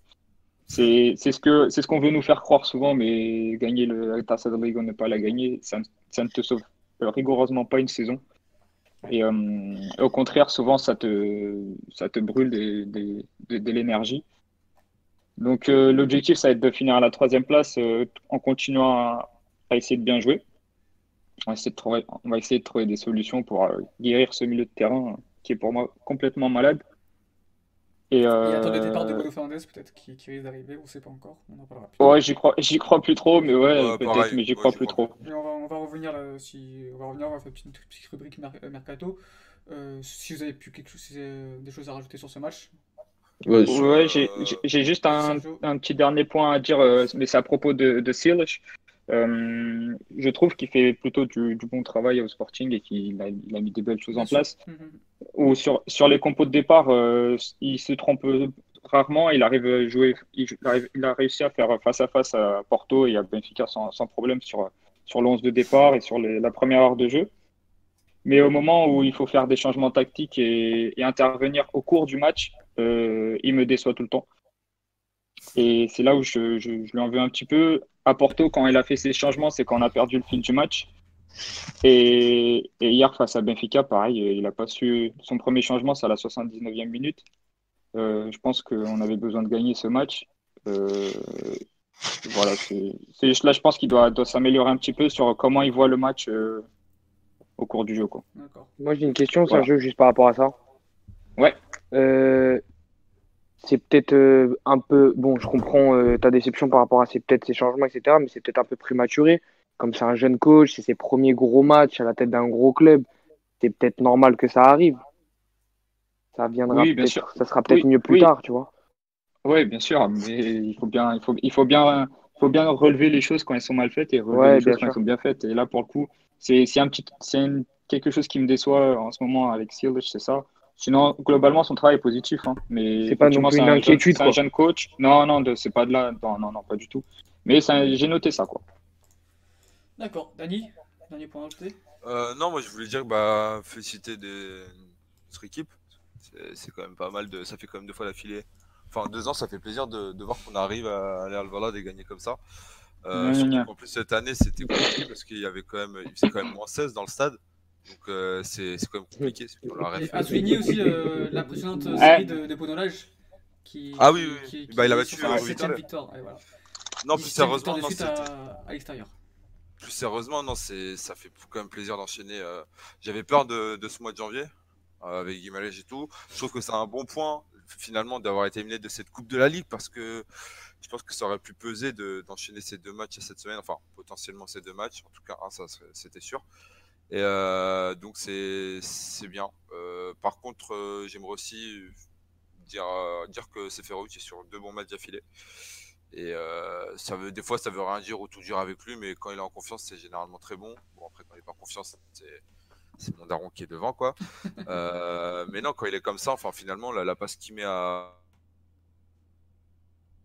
c'est ce qu'on ce qu'on veut nous faire croire souvent, mais gagner le, la Tassa de League ou ne pas la gagner, ça, ça ne te sauve rigoureusement pas une saison. Et euh, au contraire, souvent, ça te, ça te brûle de, de, l'énergie. Donc, euh, l'objectif, ça va être de finir à la troisième place euh, en continuant à, essayer de bien jouer. On va, essayer de trouver, on va essayer de trouver des solutions pour guérir ce milieu de terrain qui est pour moi complètement malade. Et, euh... attends le départ de Bruno Fernandez peut-être qui, qui risque d'arriver, on ne sait pas encore. On en parlera plus. Ouais, j'y crois, j'y crois plus trop, mais ouais, peut-être, mais j'y crois plus trop. on, va, on va revenir là, si on va revenir, on va faire une petite, petite rubrique euh, mercato. Euh, si vous avez plus quelque chose, euh, des choses à rajouter sur ce match. Ouais, ouais j'ai juste un, un, petit dernier point à dire, mais c'est à propos de, de euh, je trouve qu'il fait plutôt du, bon travail au Sporting et qu'il a, il a mis des belles choses en place. Mhm. Ou sur, sur les compos de départ, euh, il se trompe rarement. Il arrive à jouer, il, il, a réussi à faire face à face à Porto et à Benfica sans, sans problème sur, sur l'11 de départ et sur la première heure de jeu. Mais au moment où il faut faire des changements tactiques et, et intervenir au cours du match, euh, il me déçoit tout le temps. Et c'est là où je, je, je, lui en veux un petit peu à Porto, quand il a fait ses changements, c'est quand on a perdu le fil du match. Et, hier, face à Benfica, pareil, il n'a pas su. Son premier changement, c'est à la 79e minute. Euh, je pense qu'on avait besoin de gagner ce match. Euh, voilà, c'est là, je pense qu'il doit, doit s'améliorer un petit peu sur comment il voit le match euh, au cours du jeu. Quoi. Moi, j'ai une question, Sergio, juste par rapport à ça. Ouais c'est peut-être euh, un peu. Bon, je comprends euh, ta déception par rapport à ces, peut-être ces changements, etc. Mais c'est peut-être un peu prématuré. Comme c'est un jeune coach, c'est ses premiers gros matchs à la tête d'un gros club. C'est peut-être normal que ça arrive. Ça viendra oui, bien sûr. Ça sera peut-être mieux plus tard, tu vois. Oui, bien sûr. Mais il faut bien, il faut, il faut bien, faut bien relever les choses quand elles sont mal faites et relever les choses quand elles sont bien faites. Et là, pour le coup, c'est un petit, c'est quelque chose qui me déçoit en ce moment avec Silich, c'est ça Sinon, globalement, son travail est positif. Hein. Mais c'est pas non plus une inquiétude. C'est un jeune coach. Non, non, c'est pas de là. Non, non, non, pas du tout. Mais j'ai noté ça, quoi. D'accord. Dani, dernier point à ajouter euh, Non, moi, je voulais dire, bah, féliciter des... notre équipe. C'est quand même pas mal. De... Ça fait quand même deux fois l'affilée. Enfin, deux ans, ça fait plaisir de, de voir qu'on arrive à aller à Alvalade et gagner comme ça. Euh, en plus, cette année, c'était compliqué parce qu'il y avait quand même, il faisait quand même moins 16 dans le stade. Donc euh, c'est quand même compliqué. À souligner aussi euh, la précédente série de, de Qui, ah oui, oui. Qui, bah, il a battu la septième victoire. Et voilà. Non, plus sérieusement, non, à, à l'extérieur. Plus sérieusement, non, ça fait quand même plaisir d'enchaîner. Euh... J'avais peur de, de, ce mois de janvier euh, avec Guimarães et tout. Je trouve que c'est un bon point finalement d'avoir été éliminé de cette Coupe de la Ligue parce que je pense que ça aurait pu peser d'enchaîner ces deux matchs cette semaine, enfin potentiellement ces deux matchs, en tout cas un, ça c'était sûr. Et euh, donc c'est bien. Euh, par contre, euh, j'aimerais aussi dire, dire que Seferovic est sur deux bons matchs d'affilée. Et ça veut, des fois, ça veut rien dire ou tout dire avec lui, mais quand il est en confiance, c'est généralement très bon. Bon, après, quand il n'est pas en confiance, c'est mon daron qui est devant, quoi. mais non, quand il est comme ça, enfin, finalement, la, la passe qu'il met à.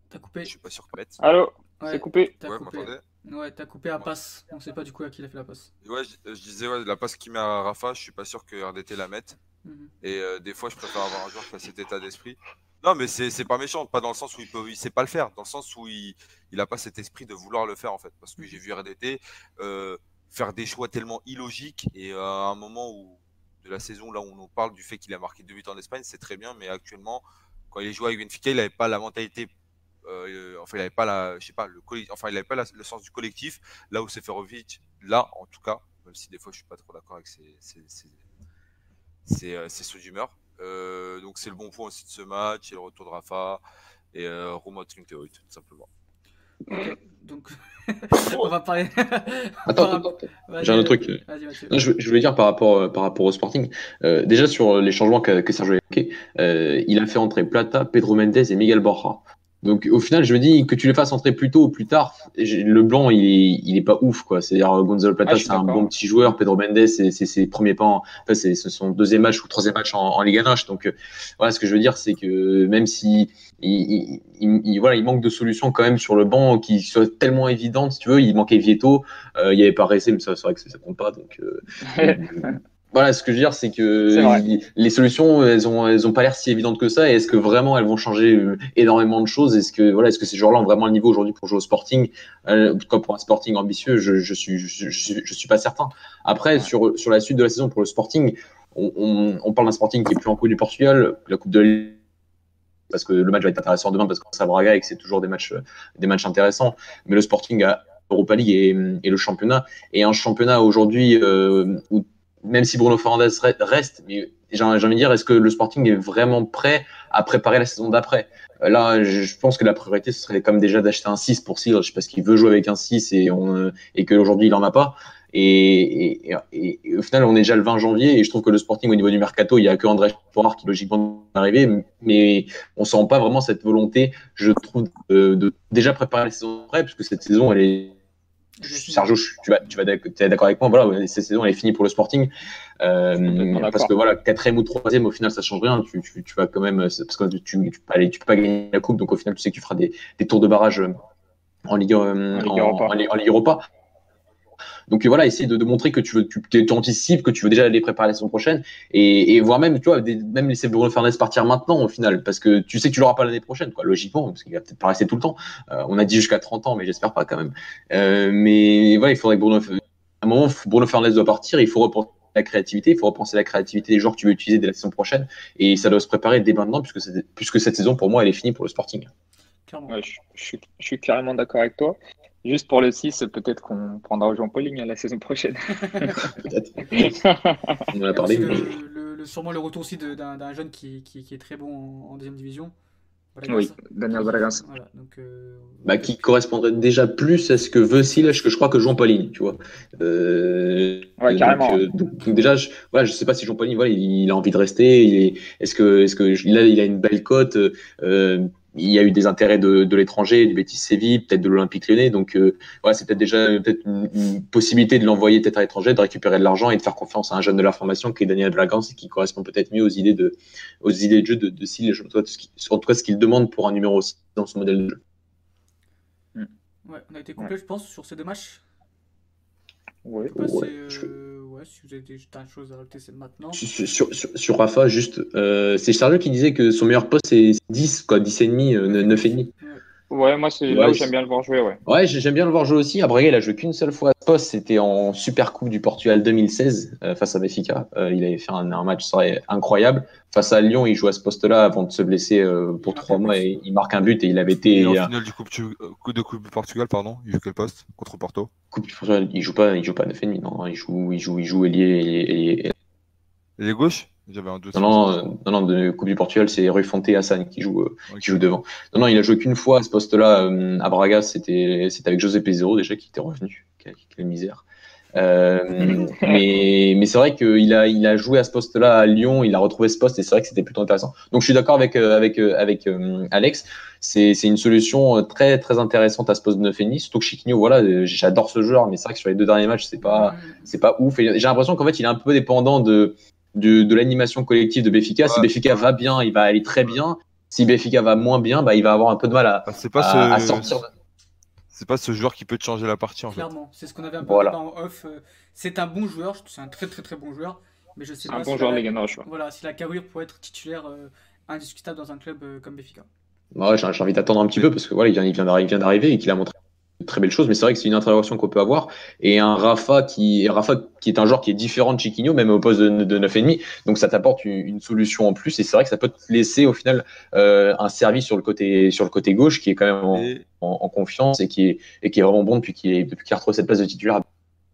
T'as coupé Je suis pas sûr que Allô? C'est coupé. Ouais, coupé. Ouais, t'as coupé à passe. On sait pas du coup à qui il a fait la passe. Ouais, je, disais, ouais, la passe qu'il met à Rafa, je suis pas sûr que RDT la mette. Mhm. Et euh, des fois, je préfère avoir un joueur qui a cet état d'esprit. Non, mais c'est pas méchant, pas dans le sens où il, peut, il sait pas le faire, dans le sens où il, il a pas cet esprit de vouloir le faire en fait. Parce que j'ai vu RDT euh, faire des choix tellement illogiques et à un moment où de la saison, là où on parle du fait qu'il a marqué deux buts en Espagne, c'est très bien, mais actuellement, quand il est joué avec Benfica, il n'avait pas la mentalité euh, enfin, il n'avait pas la, je sais pas, le enfin, il avait pas le sens du collectif. Là où Seferovic, là, en tout cas, même si des fois je suis pas trop d'accord avec ses, ses, ses, euh, sauts d'humeur. Euh, donc c'est le bon point aussi de ce match, et le retour de Rafa et euh, Romo tout simplement. donc on va parler. attends, attends, j'ai un autre truc. je, je, voulais dire par rapport, par rapport au Sporting, euh, déjà sur les changements que, que Sergio a évoqués, euh, il a fait entrer Plata, Pedro Mendes et Miguel Borja. Donc au final, je me dis que tu les fasses entrer plus tôt ou plus tard, le blanc il est, il est pas ouf quoi. C'est-à-dire Gonzalo Plata, ah, c'est un bon petit joueur. Pedro Mendes, c'est ses premiers pas, en, enfin, c'est son deuxième match ou troisième match en, en Ligue 1. Donc euh, voilà, ce que je veux dire, c'est que même si il, il, voilà, il manque de solutions quand même sur le banc qui soient tellement évidentes, si tu veux. Il manquait Vieto, euh, il y avait pas Ressé, mais ça c'est vrai que ça, ça compte pas. Donc euh, Voilà, ce que je veux dire, c'est que les solutions, elles ont, elles ont pas l'air si évidentes que ça. Et est-ce que vraiment elles vont changer euh, énormément de choses? Est-ce que voilà, est-ce que ces joueurs-là ont vraiment le niveau aujourd'hui pour jouer au Sporting? Euh, En tout cas, pour un Sporting ambitieux, je, je suis, je, je, suis pas certain. Après, sur sur la suite de la saison pour le Sporting, on, on, on parle d'un Sporting qui est plus en Coupe du Portugal, la Coupe de parce que le match va être intéressant demain parce qu'on Braga et que c'est toujours des matchs, des matchs intéressants. Mais le Sporting a Europa League et, et le championnat. Et un championnat aujourd'hui euh, où même si Bruno Fernandez reste, mais j'ai envie de dire, est-ce que le Sporting est vraiment prêt à préparer la saison d'après? Euh, Là, je pense que la priorité, ce serait comme déjà d'acheter un 6 pour Sigurd, parce qu'il veut jouer avec un 6 et, on, et qu'aujourd'hui, il n'en a pas. Et, au final, on est déjà le 20 janvier et je trouve que le Sporting, au niveau du mercato, il n'y a que André Poirard qui logiquement est arrivé, mais on sent pas vraiment cette volonté, je trouve, de, déjà préparer la saison d'après, puisque cette saison, elle est Sergio, tu vas, tu vas es d'accord avec moi? Voilà, cette saison elle est finie pour le Sporting euh, parce que voilà, quatrième ou troisième, au final, ça change rien. Tu, tu, tu vas quand même parce que tu, tu, peux aller, tu peux pas gagner la coupe, donc au final, tu sais que tu feras des, des tours de barrage en Ligue, euh, en, en Ligue Europa. Donc voilà, essayer de, de, montrer que tu veux, tu, tu, anticipes, que tu veux déjà les préparer la saison prochaine, et, et voire même, tu vois, même laisser Bruno Fernandez partir maintenant au final, parce que tu sais que tu l'auras pas l'année prochaine, quoi, logiquement, parce qu'il va peut-être pas rester tout le temps. Euh, on a dit jusqu'à 30 ans, mais j'espère pas quand même. Euh, mais voilà, il faudrait que Bruno, à un moment, Bruno Fernandez doit partir, il faut repenser la créativité, il faut repenser la créativité des joueurs que tu veux utiliser dès la saison prochaine, et ça doit se préparer dès maintenant, puisque, puisque cette saison, pour moi, elle est finie pour le Sporting. Ouais, je, je, je, suis carrément d'accord avec toi. Juste pour le 6, peut-être qu'on prendra Jean Pauling hein, la saison prochaine. peut-être. On en a parlé. Le, le, sûrement le retour aussi d'un jeune qui, qui, qui, est très bon en, deuxième division. Oui, Daniel Bragas. Voilà, donc, euh... bah, qui correspondrait déjà plus à ce que veut Silas que je crois que Jean Pauling, tu vois. Euh, ouais, carrément. Euh, donc, donc, déjà, je, voilà, je sais pas si Jean Pauling, voilà, il, il, a envie de rester. Il est, est-ce que, est-ce que il a, il a une belle cote. Euh, il y a eu des intérêts de, de l'étranger, du Betis Séville, peut-être de l'Olympique Lyonnais. Donc euh, voilà, c'est peut-être déjà peut-être une, possibilité de l'envoyer peut-être à l'étranger, de récupérer de l'argent et de faire confiance à un jeune de la formation qui est Daniel Blagans et qui correspond peut-être mieux aux idées de aux idées de jeu de, de Sille, en tout cas ce qu'il demande pour un numéro 6 dans son modèle de jeu. Ouais, on a été complet, je pense, sur ces deux matchs. Ouais, ouais. Si vous avez des choses à rajouter, c'est maintenant. Sur, sur, sur, Rafa, juste, euh, c'est Sergio qui disait que son meilleur poste c'est 10, quoi, 10,5, euh, 9,5. Ouais, moi, c'est là où j'aime bien le voir jouer. Ouais, ouais j'aime bien le voir jouer aussi. À Braga, il a joué qu'une seule fois à ce poste. C'était en Super Coupe du Portugal 2016 euh, face à Benfica. Euh, il avait fait un, un match incroyable. Face à Lyon, il joue à ce poste-là avant de se blesser euh, pour trois mois et il marque un but et il avait été. Et en finale du coupe, de Coupe du Portugal, pardon. Il joue quel poste? Contre Porto Coupe du Portugal, il joue pas, il joue pas 9,5. Non, il joue, il joue, il joue ailier et. Et, et gauche? J'avais un Non, non, euh, non, non, de Coupe du Portugal, c'est Rui Fonte Hassan qui joue, euh, qui joue devant. Non, non, il a joué qu'une fois à ce poste-là euh, à Braga, c'était avec José Pézero déjà qui était revenu. Quelle, misère. Euh, mais mais c'est vrai qu'il a, il a joué à ce poste-là à Lyon, il a retrouvé ce poste et c'est vrai que c'était plutôt intéressant. Donc je suis d'accord avec, avec, avec Alex, c'est une solution très très intéressante à ce poste de Neufeni. Surtout que Chiquinho, voilà, j'adore ce joueur, mais c'est vrai que sur les deux derniers matchs, c'est pas, c'est pas ouf. J'ai l'impression qu'en fait, il est un peu dépendant de, de, de l'animation collective de Béfica. Si Béfica va bien, il va aller très bien. Si Béfica va moins bien, bah, il va avoir un peu de mal à, bah, pas à, ce... sortir. C'est pas ce joueur qui peut te changer la partie en Clairement, c'est ce qu'on avait un peu voilà. en off. Euh, c'est un bon joueur, c'est un très très très bon joueur. Mais je sais pas un bon si joueur, les gars, Voilà, si la carrure pour être titulaire euh, indiscutable dans un club euh, comme Béfica. Bah ouais, j'ai envie d'attendre un petit peu parce que voilà, il vient, il vient d'arriver et qu'il a montré très belles choses, mais c'est vrai que c'est une interrogation qu'on peut avoir. Et un Rafa qui, Rafa qui est un joueur qui est différent de Chiquinho, même au poste de, de 9,5. Donc ça t'apporte une, solution en plus. Et c'est vrai que ça peut te laisser au final euh, un service sur le, côté, sur le côté gauche qui est quand même en, confiance et qui, est, et qui est vraiment bon depuis qu'il qu a retrouvé cette place de titulaire.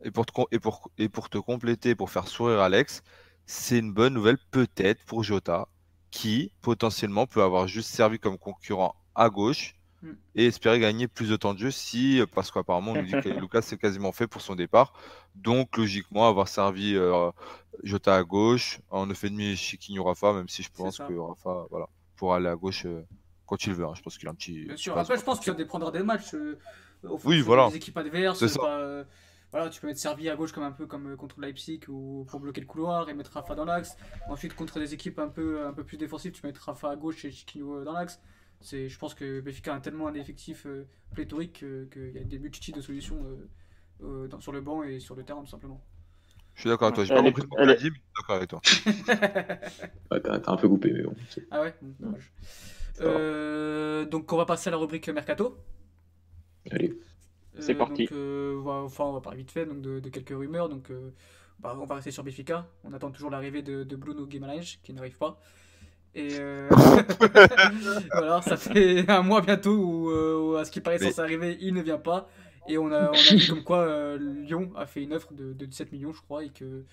Et pour, te, et, pour, et pour te compléter, pour faire sourire Alex, c'est une bonne nouvelle peut-être pour Jota, qui potentiellement peut avoir juste servi comme concurrent à gauche Mm. et espérer gagner plus de temps de jeu si, parce qu'apparemment, Lucas c'est quasiment fait pour son départ. Donc, logiquement, avoir servi euh, Jota à gauche, en fait demi Chiquinho Rafa, même si je pense que Rafa voilà, pourra aller à gauche euh, quand il veut. Hein. Je pense qu'il a un petit. Bien sûr, après, je pense que ça dépendra des matchs. Euh, oui, voilà. Des équipes adverses. voilà, tu peux mettre servi à gauche comme un peu comme contre Leipzig ou pour bloquer le couloir et mettre Rafa dans l'axe. Ensuite, contre des équipes un peu, un peu plus défensives, tu mets Rafa à gauche et Chiquinho dans l'axe je pense que Benfica a tellement un effectif euh, pléthorique qu'il y a des multitudes de solutions euh, euh, sur le banc et sur le terrain, tout simplement. Je suis d'accord avec toi. J'ai pas compris ce que tu dit, mais je suis d'accord avec toi. ouais, t'as un peu coupé, mais bon. Ah ouais? Dommage. donc, on va passer à la rubrique Mercato. Allez. C'est parti. Donc, enfin, on va parler vite fait donc, de, quelques rumeurs. Donc, bah, on va rester sur Benfica. On attend toujours l'arrivée de, de Bruno Guimaraes, qui n'arrive pas. Et euh... voilà, ça fait un mois bientôt où, euh, à ce qui paraît censé arriver, il ne vient pas. Et on a, on a vu comme quoi euh, Lyon a fait une offre de, de, 17 millions, je crois. Et que...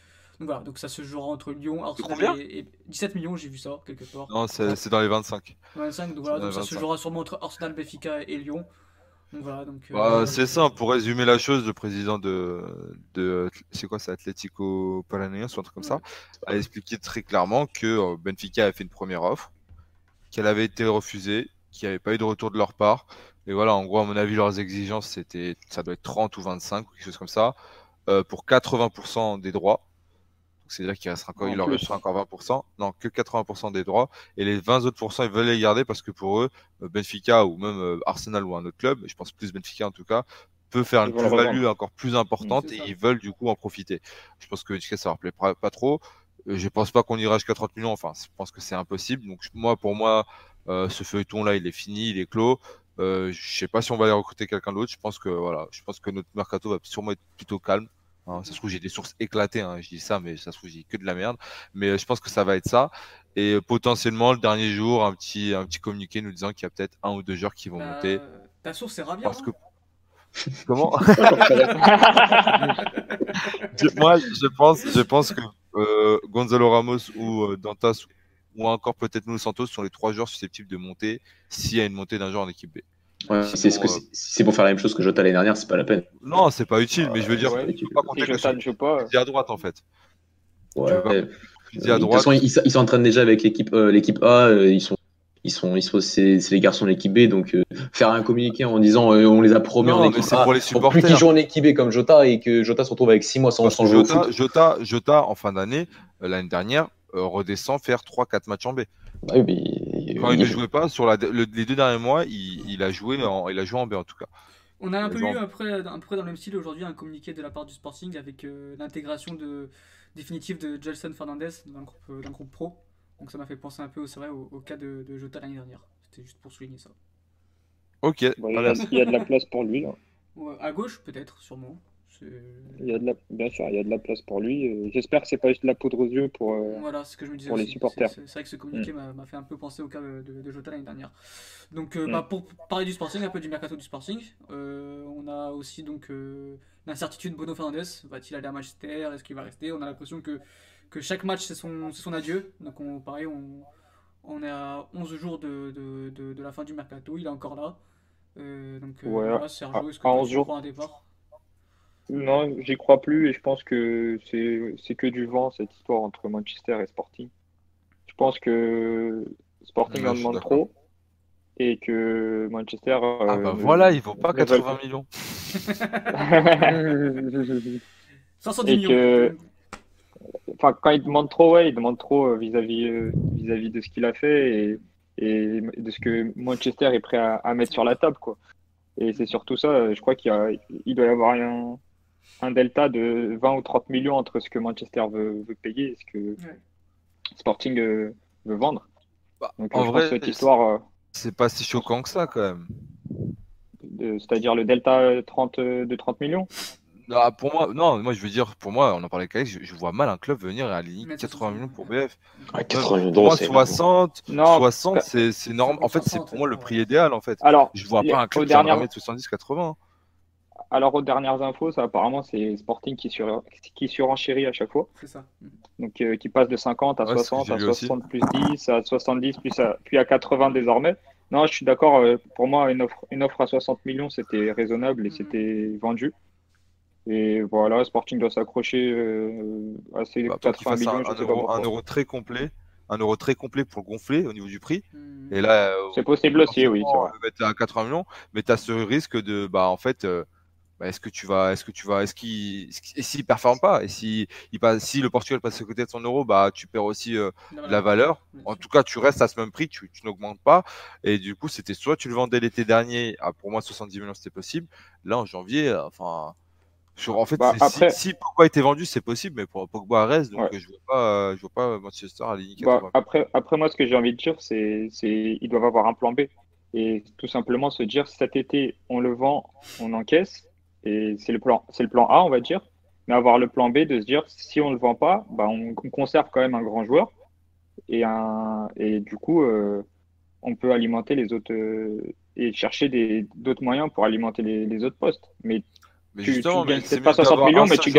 Donc voilà, donc ça se jouera entre Lyon, Arsenal et, 17 millions, j'ai vu ça quelque part. Non, c'est dans les 25. 25, donc voilà, donc ça se jouera sûrement entre Arsenal, Benfica et Lyon. Bah, euh, c'est ça, pour résumer la chose, le président de, de c'est quoi, c'est Atlético Paranaense ou un truc comme ça, a expliqué très clairement que euh, Benfica a fait une première offre, qu'elle avait été refusée, qu'il n'y avait pas eu de retour de leur part. Et voilà, en gros, à mon avis, leurs exigences, c'était, ça doit être 30 ou 25 ou quelque chose comme ça, euh, pour 80% des droits c'est-à-dire qu'il restera encore, il leur restera encore 20%, non, que 80% des droits, et les 20 autres ils veulent les garder parce que pour eux, euh, Benfica ou même euh, Arsenal ou un autre club, je pense plus Benfica en tout cas, peut faire une plus-value encore plus importante et ils veulent du coup en profiter. Je pense que Benfica ça leur plaît pas, trop. Euh, je pense pas qu'on ira jusqu'à 30 millions, enfin, je pense que c'est impossible. Donc moi, pour moi, ce feuilleton-là, il est fini, il est clos. Euh, je sais pas si on va aller recruter quelqu'un d'autre. Je pense que voilà, je pense que notre mercato va sûrement être plutôt calme. Hein, ça se trouve, j'ai des sources éclatées, hein, je dis ça, mais ça se trouve, j'ai que de la merde. Mais euh, je pense que ça va être ça. Et euh, potentiellement, le dernier jour, un petit, un petit communiqué nous disant qu'il y a peut-être un ou deux joueurs qui vont bah, monter. Ta source, c'est Rabia. Parce que... Comment Moi, je pense, je pense que euh, Gonzalo Ramos ou Dantas ou encore peut-être nous Santos sont les trois joueurs susceptibles de monter s'il y a une montée d'un joueur en équipe B. Ouais, c'est ce que euh, c'est pour faire la même chose que Jota l'année dernière, c'est pas la peine. Non, c'est pas utile, mais je veux dire, ouais, tu peux pas compter Jota ne joue pas. à droite en fait. Ouais. Tu à droite. De toute façon, ils s'entraînent déjà avec l'équipe euh, l'équipe A, euh, ils sont ils sont, ils sont c'est les garçons de l'équipe B, donc faire un communiqué en disant on les a promis en équipe A, pour les supporters. plus qu'ils jouent en équipe B comme Jota et que Jota se retrouve avec 6 mois sans, sans jouer Jota, au foot. Jota, Jota, en fin d'année, l'année dernière, redescend faire 3-4 matchs en B. Bah oui, mais quand il ne jouait pas, sur les deux derniers mois, il, a joué en, il a joué en B en tout cas. On a un peu eu après, un peu dans le même style aujourd'hui un communiqué de la part du Sporting avec euh, l'intégration de, définitive de Gelson Fernandez dans le groupe, pro. Donc ça m'a fait penser un peu au, au, cas de, Jota l'année dernière. C'était juste pour souligner ça. Ok. il, y a, de la place pour lui. à gauche peut-être, sûrement. Il y a de la... Bien sûr, il y a de la place pour lui. Euh, j'espère que c'est pas juste de la poudre aux yeux pour, euh, voilà, ce que je me disais pour les supporters. C'est vrai que ce communiqué mm. m'a fait un peu penser au cas de, de Jota l'année dernière. Donc, euh, bah, mm. pour parler du Sporting, un peu du mercato du Sporting, on a aussi donc l'incertitude Bono Fernandez. Va-t-il aller à Manchester? Est-ce qu'il va rester? On a l'impression que, que chaque match c'est son, son adieu. Donc, on, pareil, on, on est à 11 jours de, de, de, la fin du mercato. Il est encore là. donc, ouais, voilà, Sergio, est-ce que tu crois un départ? Non, j'y crois plus et je pense que c'est que du vent cette histoire entre Manchester et Sporting. Je pense que Sporting en demande trop et que Manchester. ah bah euh, voilà, il vaut pas 80 millions. 510 millions. Enfin, quand il demande trop, ouais, il demande trop euh, vis-à-vis euh, vis-à-vis de ce qu'il a fait et, et, de ce que Manchester est prêt à, à mettre sur la table, quoi. Et c'est surtout ça, je crois qu'il il doit y avoir un, un delta de 20 ou 30 millions entre ce que Manchester veut, payer et ce que Sporting euh, veut vendre. Bah, en vrai, cette histoire. Euh, c'est pas si choquant que ça quand même. c'est-à-dire le delta 30, de 30 millions? Ah, pour moi, non, moi je veux dire, pour moi, on en parlait avec Alex, je, vois mal un club venir à aligner 80 millions pour BF. Ah, 80 millions d'euros, 60, non, 60, c'est normal. En fait, c'est pour moi le prix idéal, en fait. Alors, je vois pas un club qui mettre 70, 80. Alors, aux dernières infos, ça, apparemment, c'est Sporting qui, sur, qui surenchérit à chaque fois. C'est ça. Donc, euh, qui passe de 50 à 60, à 60 plus 10, à 70, plus à, puis à 80 désormais. Non, je suis d'accord. Euh, pour moi, une offre, une offre à 60 millions, c'était raisonnable et c'était vendu. Et voilà, Sporting doit s'accrocher euh, à ces bah, 80 millions. Un, euro, très complet, un euro très complet pour gonfler au niveau du prix. Hmm. Et là, euh, c'est possible aussi, oui. On mettre à 80 millions, mais tu as ce risque de, bah, en fait, euh, bah, est-ce que tu vas, est-ce que tu vas, est-ce qu'il, et s'il performe pas, et si il passe, si le Portugal passe à côté de son euro, bah, tu perds aussi la valeur. En tout cas, tu restes à ce même prix, tu, tu n'augmentes pas. Et du coup, c'était soit tu le vendais l'été dernier, à, pour moi 70 millions c'était possible. Là, en janvier, enfin en fait, bah, si, Pogba était vendu, c'est possible, mais pour Pogba reste, donc je vois pas, je vois pas Manchester à bah, après, après, moi, ce que j'ai envie de dire, c'est, c'est, ils doivent avoir un plan B et tout simplement se dire cet été, on le vend, on encaisse, et c'est le plan, c'est le plan A, on va dire, mais avoir le plan B de se dire si on le vend pas, bah, on, conserve quand même un grand joueur. Et un, et du coup, euh, on peut alimenter les autres euh, et chercher d'autres moyens pour alimenter les, les autres postes, mais mais tu, justement, c'est pas 60 millions, mais tu,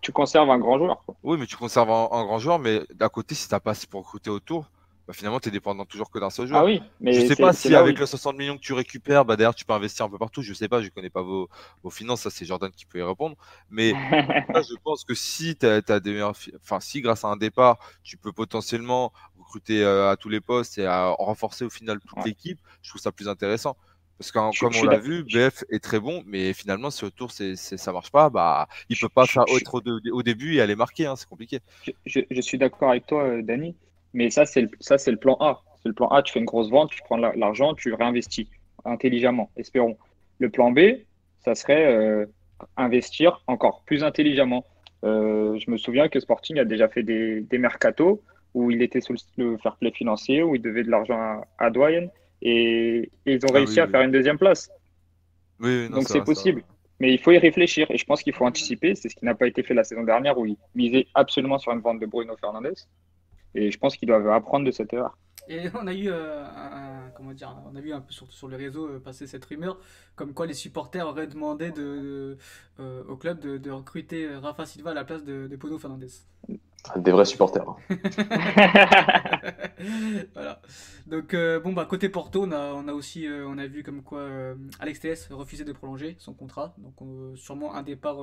tu, conserves un grand joueur. Oui, mais tu conserves un, grand joueur, mais d'à côté, si tu pas assez pour recruter autour, bah finalement, tu es dépendant toujours que d'un seul joueur. Ah oui, mais je sais pas si avec les 60 millions que tu récupères, bah d'ailleurs, tu peux investir un peu partout. Je sais pas, je connais pas vos, vos finances, ça c'est Jordan qui peut y répondre. Mais je pense que si tu as, des meilleurs, enfin, si grâce à un départ, tu peux potentiellement recruter euh, à tous les postes et à renforcer au final toute l'équipe, je trouve ça plus intéressant. Parce que comme on l'a vu, BF est très bon, mais finalement, si autour c'est, ça marche pas, bah, il peut pas faire autre au, début et aller marquer, hein, c'est compliqué. Je, suis d'accord avec toi, euh, Dani, mais ça c'est, le, ça, c'est le plan A. C'est le plan A, tu fais une grosse vente, tu prends l'argent, tu réinvestis intelligemment, espérons. Le plan B, ça serait euh, investir encore plus intelligemment. Euh, je me souviens que Sporting a déjà fait des, des mercatos où il était sous le fair play financier, où il devait de l'argent à, à Doyen et, ils ont ah réussi à faire une deuxième place. Donc c'est possible. Mais il faut y réfléchir et je pense qu'il faut anticiper. C'est ce qui n'a pas été fait la saison dernière où ils misaient absolument sur une vente de Bruno Fernandez. Et je pense qu'ils doivent apprendre de cette erreur. Et on a eu, euh, un, comment dire, on a vu un peu sur, sur le réseau euh, passer cette rumeur, comme quoi les supporters auraient demandé de, euh, au club de, recruter Rafa Silva à la place de, de Bruno Fernandez. Des vrais supporters. voilà. Donc bon bah côté Porto, on a, on a aussi on a vu comme quoi Alex TS refusait de prolonger son contrat, donc sûrement un départ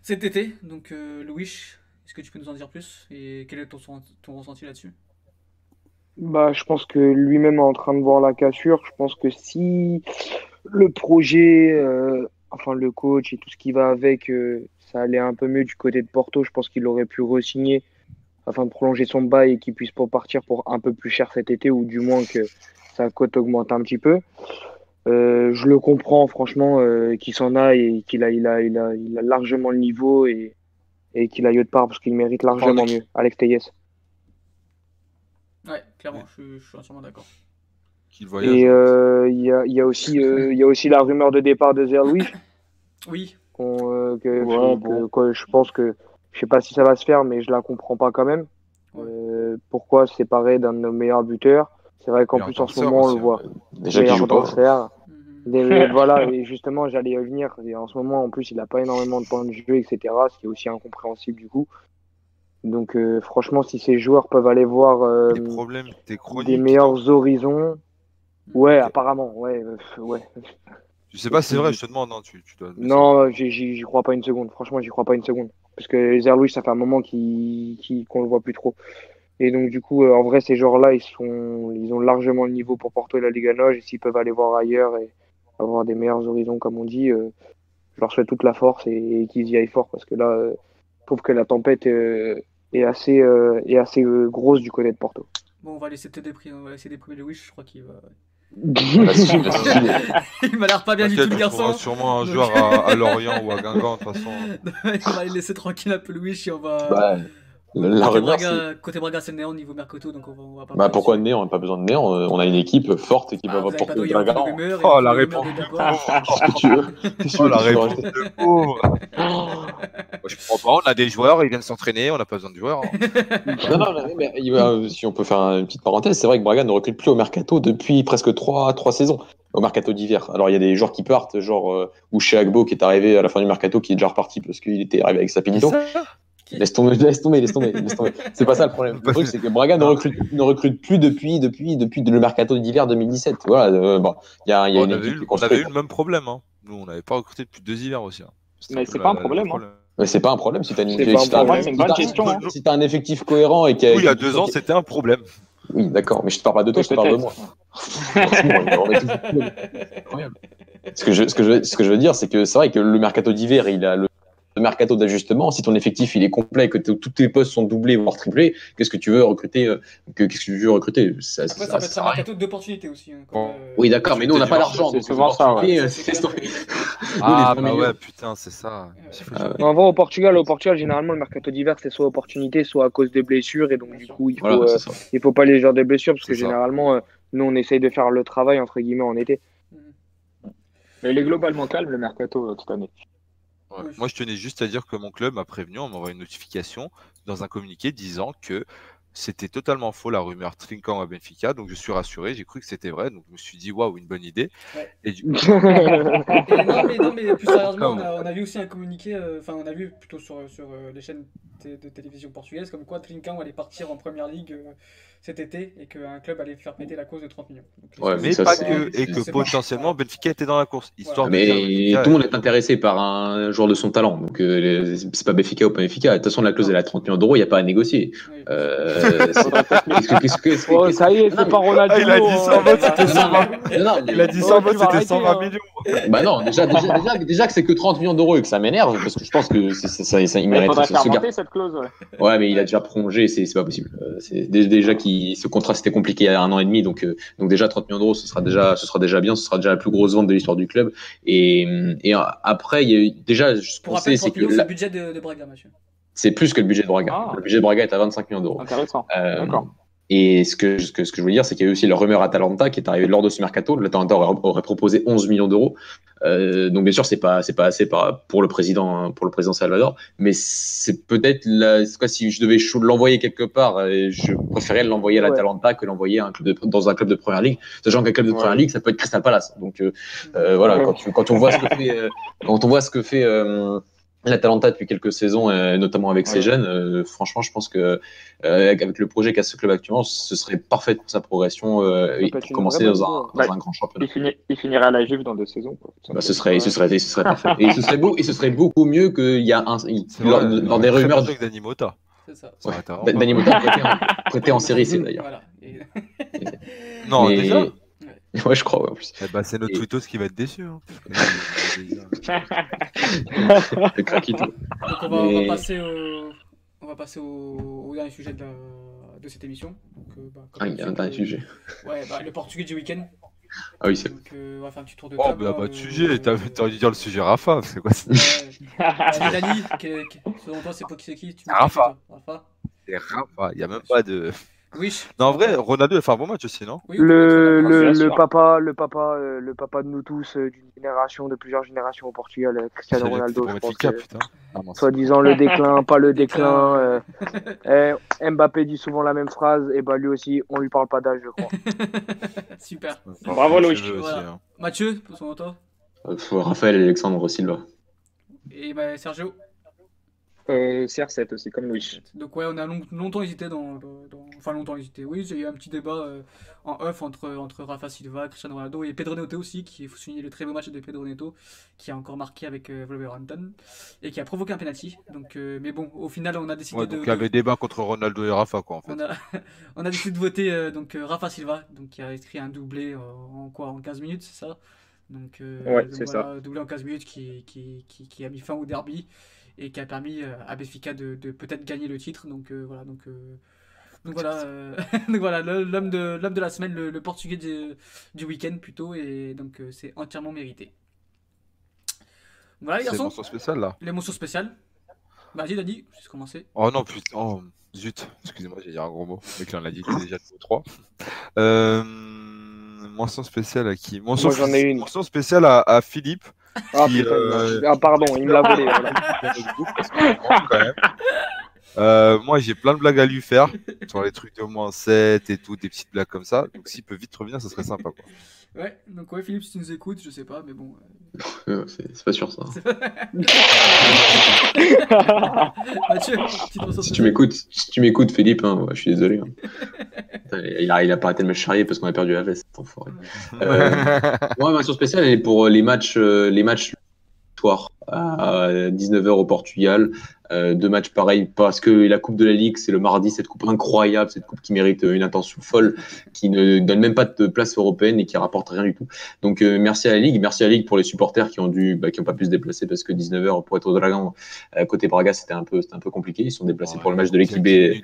cet été. Donc Louis, est-ce que tu peux nous en dire plus et quel est ton, ressenti là-dessus? Bah, je pense que lui-même est en train de voir la cassure. Je pense que si le projet, euh, enfin le coach et tout ce qui va avec, euh, ça allait un peu mieux du côté de Porto, je pense qu'il aurait pu re-signer afin de prolonger son bail et qu'il puisse pas partir pour un peu plus cher cet été ou du moins que sa cote augmente un petit peu. Euh, je le comprends franchement qu'il s'en aille et qu'il a, a largement le niveau et, et qu'il aille de part parce qu'il mérite largement mieux. Alex Teyes. Ouais, clairement, je, suis entièrement d'accord. Et euh, il y, a, y, a aussi, euh, y a aussi la rumeur de départ de Zerlouis. Oui. Euh, que, je pense que, je sais pas si ça va se faire, mais je la comprends pas quand même. pourquoi se séparer d'un de nos meilleurs buteurs? C'est vrai qu'en plus en ce moment on le voit. Hein. Déjà qu'il joue pas. Voilà, et justement, j'allais y venir. Et en ce moment, en plus, il n'a pas énormément de points de jeu, etc. Ce qui est aussi incompréhensible du coup. Donc euh, franchement, si ces joueurs peuvent aller voir euh, des, problèmes, des meilleurs horizons, ouais, apparemment, ouais, euh, ouais. Je sais pas, c'est vrai, je te demande, non, tu, tu dois... Non, j'y crois pas une seconde. Franchement, j'y crois pas une seconde, parce que Zerlouis, ça fait un moment qu'on qu le voit plus trop. Et donc du coup, en vrai, ces joueurs-là, ils sont, ils ont largement le niveau pour porter la Liga Noge, et s'ils peuvent aller voir ailleurs et avoir des meilleurs horizons, comme on dit, je leur souhaite toute la force et, qu'ils y aillent fort, parce que là, je trouve que la tempête est assez, euh, est assez euh, grosse du côté de Porto. Bon, on va laisser te déprimer, on va laisser déprimer je crois qu'il va. il m'a l'air pas bien du tout, le garçon. sûrement un joueur à, Lorient ou à Guingamp, de toute façon. on va les laisser tranquille un peu, Louis, et on va. La côté, Braga, côté Braga, c'est le néant niveau Mercato, donc on va, on va pas. Bah pourquoi néant? On n'a pas besoin de néant. Euh, on a une équipe forte qui ah, va porter le Braga. Oh la réponse. Qu'est-ce que tu veux Oh la réponse de Je comprends pas. On a des joueurs, ils viennent s'entraîner, on n'a pas besoin de joueurs. Hein. non, non, mais si on peut faire une petite parenthèse, c'est vrai que Braga ne recrute plus au Mercato depuis presque 3, 3 saisons au mercato d'hiver. Alors il y a des joueurs qui partent, genre euh, Agbo qui est arrivé à la fin du mercato, qui est déjà reparti parce qu'il était arrivé avec sa Sapinito. Laisse tomber, laisse tomber, laisse tomber, laisse tomber. C'est pas ça le problème. Le truc, c'est que Braga ne recrute, ne recrute plus depuis, depuis, depuis le mercato d'hiver 2017. Voilà, euh, bon, il y a, y a on, avait eu, on avait eu le même problème. Hein. Nous, on n'avait pas recruté depuis deux hivers aussi. Hein. Mais c'est pas un problème. Hein. Mais c'est pas un problème si tu as une, si un effectif cohérent et qu'il Oui, il y a deux ans, c'était un problème. Oui, d'accord, mais je te parle pas de toi, je te parle de moi. ce, que je, ce, que je, ce que je veux dire, c'est que c'est vrai que le mercato d'hiver, il a le de mercato d'ajustement, si ton effectif il est complet, que tous tes postes sont doublés voire triplés, qu'est-ce que tu veux recruter euh, Qu'est-ce que tu veux recruter? Ça, Après, ça, peut être un mercato d'opportunité aussi. Hein, euh, oui, d'accord, mais nous on n'a pas l'argent. C'est souvent ça. Ouais. ah bah ouais, putain, c'est ça. On va au Portugal. Au Portugal, généralement, le mercato d'hiver c'est soit opportunité, soit à cause des blessures, et donc du coup, il faut, euh, il faut pas les joueurs des blessures parce que généralement, nous on essaye de faire le travail entre guillemets en été. Mais il est globalement calme le mercato cette année. Moi, je tenais juste à dire que mon club m'a prévenu, on m'envoie une notification dans un communiqué disant que c'était totalement faux la rumeur Trinkan à Benfica, donc je suis rassuré, j'ai cru que c'était vrai, donc je me suis dit waouh, une bonne idée. Et du... non, mais, non, mais plus sérieusement, on a, vu aussi un communiqué, euh, enfin, on a vu plutôt sur, sur euh, les chaînes de télévision portugaises, comme quoi Trinkan allait partir en première ligue. Euh, cet été et qu'un club allait faire péter la cause de 30 millions. ouais, mais, pas que, et que potentiellement Benfica était dans la course. Histoire mais tout le monde est intéressé par un joueur de son talent. Donc euh, c'est pas Benfica ou pas Benfica. De toute façon, la clause est à 30 millions d'euros, il n'y a pas à négocier. Euh, oh, ça y est, c'est pas Ronaldo. il a dit 120, hein. c'était 120. Il a dit 120, c'était 120 millions. Bah non, déjà, déjà, déjà, que c'est que 30 millions d'euros et que ça m'énerve parce que je pense que ça, ça, ça, il mérite. Il faudrait faire cette clause. Ouais, mais il a déjà prolongé, c'est pas possible. Euh, c'est déjà qu'il ce contrat c'était compliqué il y a un an et demi, donc euh, donc déjà 30 millions d'euros, ce sera déjà ce sera déjà bien, ce sera déjà la plus grosse vente de l'histoire du club. Et, et après, il y a eu, déjà, ce qu'on sait, c'est que le budget de, de Braga, monsieur. C'est plus que le budget de Braga. Ah. Le budget de Braga est à 25 millions d'euros. Intéressant. Euh, D'accord. Et ce que, ce que, ce que je veux dire, c'est qu'il y a eu aussi le rumeur Atalanta qui est arrivé lors de ce mercato. L'Atalanta aurait, aurait proposé 11 millions d'euros. Euh, donc bien sûr, c'est pas c'est pas assez pour le président pour le président Salvador, mais c'est peut-être quoi si je devais l'envoyer quelque part, euh, je préférerais l'envoyer à l'Atalanta que l'envoyer dans un club de première ligue, sachant qu'un club de première ligue, ça peut être Crystal Palace. Donc euh, euh voilà, quand, tu, quand on voit ce que fait quand on voit ce que fait l'Atalanta depuis quelques saisons, euh, notamment avec ses jeunes, euh, franchement, je pense que euh, avec le projet qu'a ce club actuellement, ce serait parfait pour sa progression et pour commencer dans, un, dans un, grand championnat. Il, finirait à la Juve dans deux saisons. Bah, ce serait, ce serait, ce serait parfait. et ce serait beau, et ce serait beaucoup mieux qu'il y a un, dans, des rumeurs. Avec Dani Mota. C'est ça. Ouais. Dani Mota prêté en, prêté en série, c'est d'ailleurs. Voilà. non, déjà. Ouais, je crois, ouais, en plus. Eh bah, c'est notre et... qui va être déçu. Hein. Le craquito. Donc, on va, on va, passer au, on va passer au, au dernier sujet de, la, de cette émission. Donc, euh, bah, ah, il y a un dernier sujet. Ouais, bah, le portugais du week-end. Ah oui, c'est. Donc, euh, on va faire un petit tour de oh, table. Oh, bah, pas de sujet. T'as envie de dire le sujet Rafa. C'est quoi ça. Dani, selon toi, c'est pas qui c'est qui tu Rafa. Rafa. C'est Rafa. Il n'y a même pas de. Oui. Non, en vrai, Ronaldo a fait un bon match aussi, non? Le, le, le, papa, le papa, euh, le papa de nous tous, euh, d'une génération, de plusieurs générations au Portugal, euh, Cristiano Ronaldo, je pense. Ah, Soi-disant le déclin, pas le déclin. eh, Mbappé dit souvent la même phrase, et bah lui aussi, on lui parle pas d'âge, je crois. Super. Bravo Loïc. Voilà. Hein. Mathieu, pour son toi Raphaël et Alexandre Silva. Et bah, Sergio euh, CR7 aussi, comme Louis. Donc ouais, on a longtemps hésité dans, Enfin, longtemps hésité, oui, il y a eu un petit débat euh, en off entre, entre Rafa Silva, Cristiano Ronaldo et Pedro Neto aussi, qui faut souligner le très beau match de Pedro Neto, qui a encore marqué avec euh, Wolverhampton, et qui a provoqué un penalty. Donc, euh, mais bon, au final, on a décidé de... Donc il y avait débat contre Ronaldo et Rafa, quoi, en fait. On a, on a décidé de voter donc Rafa Silva, donc qui a écrit un doublé en quoi En 15 minutes, c'est ça? Donc, ouais, c'est ça. Doublé en 15 minutes qui, qui, qui, qui, a mis fin au derby et qui a permis euh, à Benfica de, de peut-être gagner le titre. Donc euh, voilà, donc, euh, donc voilà, donc voilà l'homme de, l'homme de la semaine, le, portugais du, du week-end plutôt, et donc c'est entièrement mérité. Voilà les garçons. Les mentions spéciales là. Les mentions spéciales. Vas-y, Dani, je vais commencer. Oh non, putain. Oh, zut. Excusez-moi, j'ai dit un gros mot. Mais là, on l'a dit déjà le 3. Euh, mention spéciale à qui? Mention, Moi, j'en ai une. Mention spéciale à, à Philippe. Ah, qui, putain, euh... ah, pardon, il me l'a volé. Voilà. Euh, moi, j'ai plein de blagues à lui faire sur les trucs de moins 7 et tout, des petites blagues comme ça. Donc, s'il peut vite revenir, ça serait sympa. Quoi. Ouais, donc ouais, Philippe, si tu nous écoutes, je sais pas, mais bon. Euh... c'est pas sûr ça. Mathieu, si tu m'écoutes, si tu m'écoutes, Philippe, hein, ouais, je suis désolé. Hein. Il, a, il a pas arrêté de me charrier parce qu'on a perdu la veste, enfoiré. Euh, moi, ma spéciale, est pour les matchs, euh, les matchs soir à 19h au Portugal. Euh, deux matchs pareils parce que la Coupe de la Ligue, c'est le mardi, cette coupe incroyable, cette coupe qui mérite une attention folle, qui ne donne même pas de place européenne et qui rapporte rien du tout. Donc euh, merci à la Ligue, merci à la Ligue pour les supporters qui ont dû, bah, qui ont pas pu se déplacer parce que 19h pour être au Dragon à côté Braga, c'était un peu, c'était un peu compliqué. Ils sont déplacés pour le match de l'équipe B.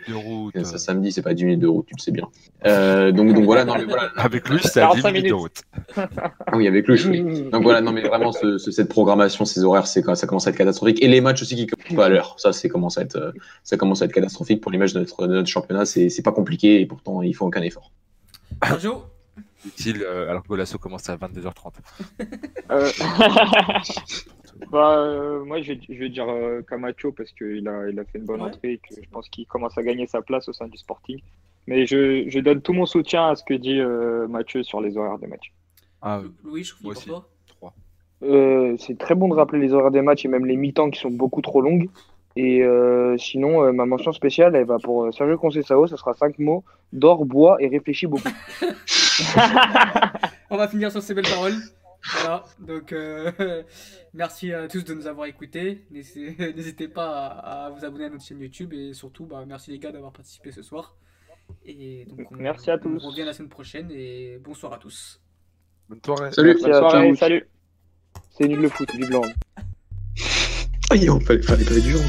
Ça samedi, c'est pas 10 minutes de route, tu le sais bien. Euh, donc donc voilà, non mais voilà. Avec lui, c'est à 10 minutes de route. oui, avec lui. Oui. Donc voilà, non mais vraiment ce, ce, cette programmation, ces horaires, c'est ça commence à être catastrophique et les matchs aussi qui commencent pas à l'heure. Ça, c'est commence à être, ça commence à être catastrophique pour l'image de notre, de notre championnat. C'est pas compliqué et pourtant il faut aucun effort. Sergio Utile euh, alors que l'assaut commence à 22h30. euh... bah, euh, moi, je vais, je vais dire euh, Camacho parce qu'il a, il a fait une bonne ouais. entrée et que je pense qu'il commence à gagner sa place au sein du Sporting. Mais je, je donne tout mon soutien à ce que dit Mathieu sur les horaires des matchs. Ah, Louis, je trouve aussi. Euh, c'est très bon de rappeler les horaires des matchs et même les mi-temps qui sont beaucoup trop longues. Et euh, sinon, euh, ma mention spéciale, elle va pour Sergio Conceição, ça sera 5 mots d'or, bois et réfléchis beaucoup. On va finir sur ces belles paroles. Voilà, donc euh, merci à tous de nous avoir écoutés. N'hésitez pas à, à, vous abonner à notre chaîne YouTube et surtout, bah, merci les gars d'avoir participé ce soir. Et donc, on, merci à tous. On revient la semaine prochaine et bonsoir à tous. Bonne soirée. Salut. Bonne soirée, salut. C'est nul le foot, du blanc. Aïe, il fallait, fallait pas être violent.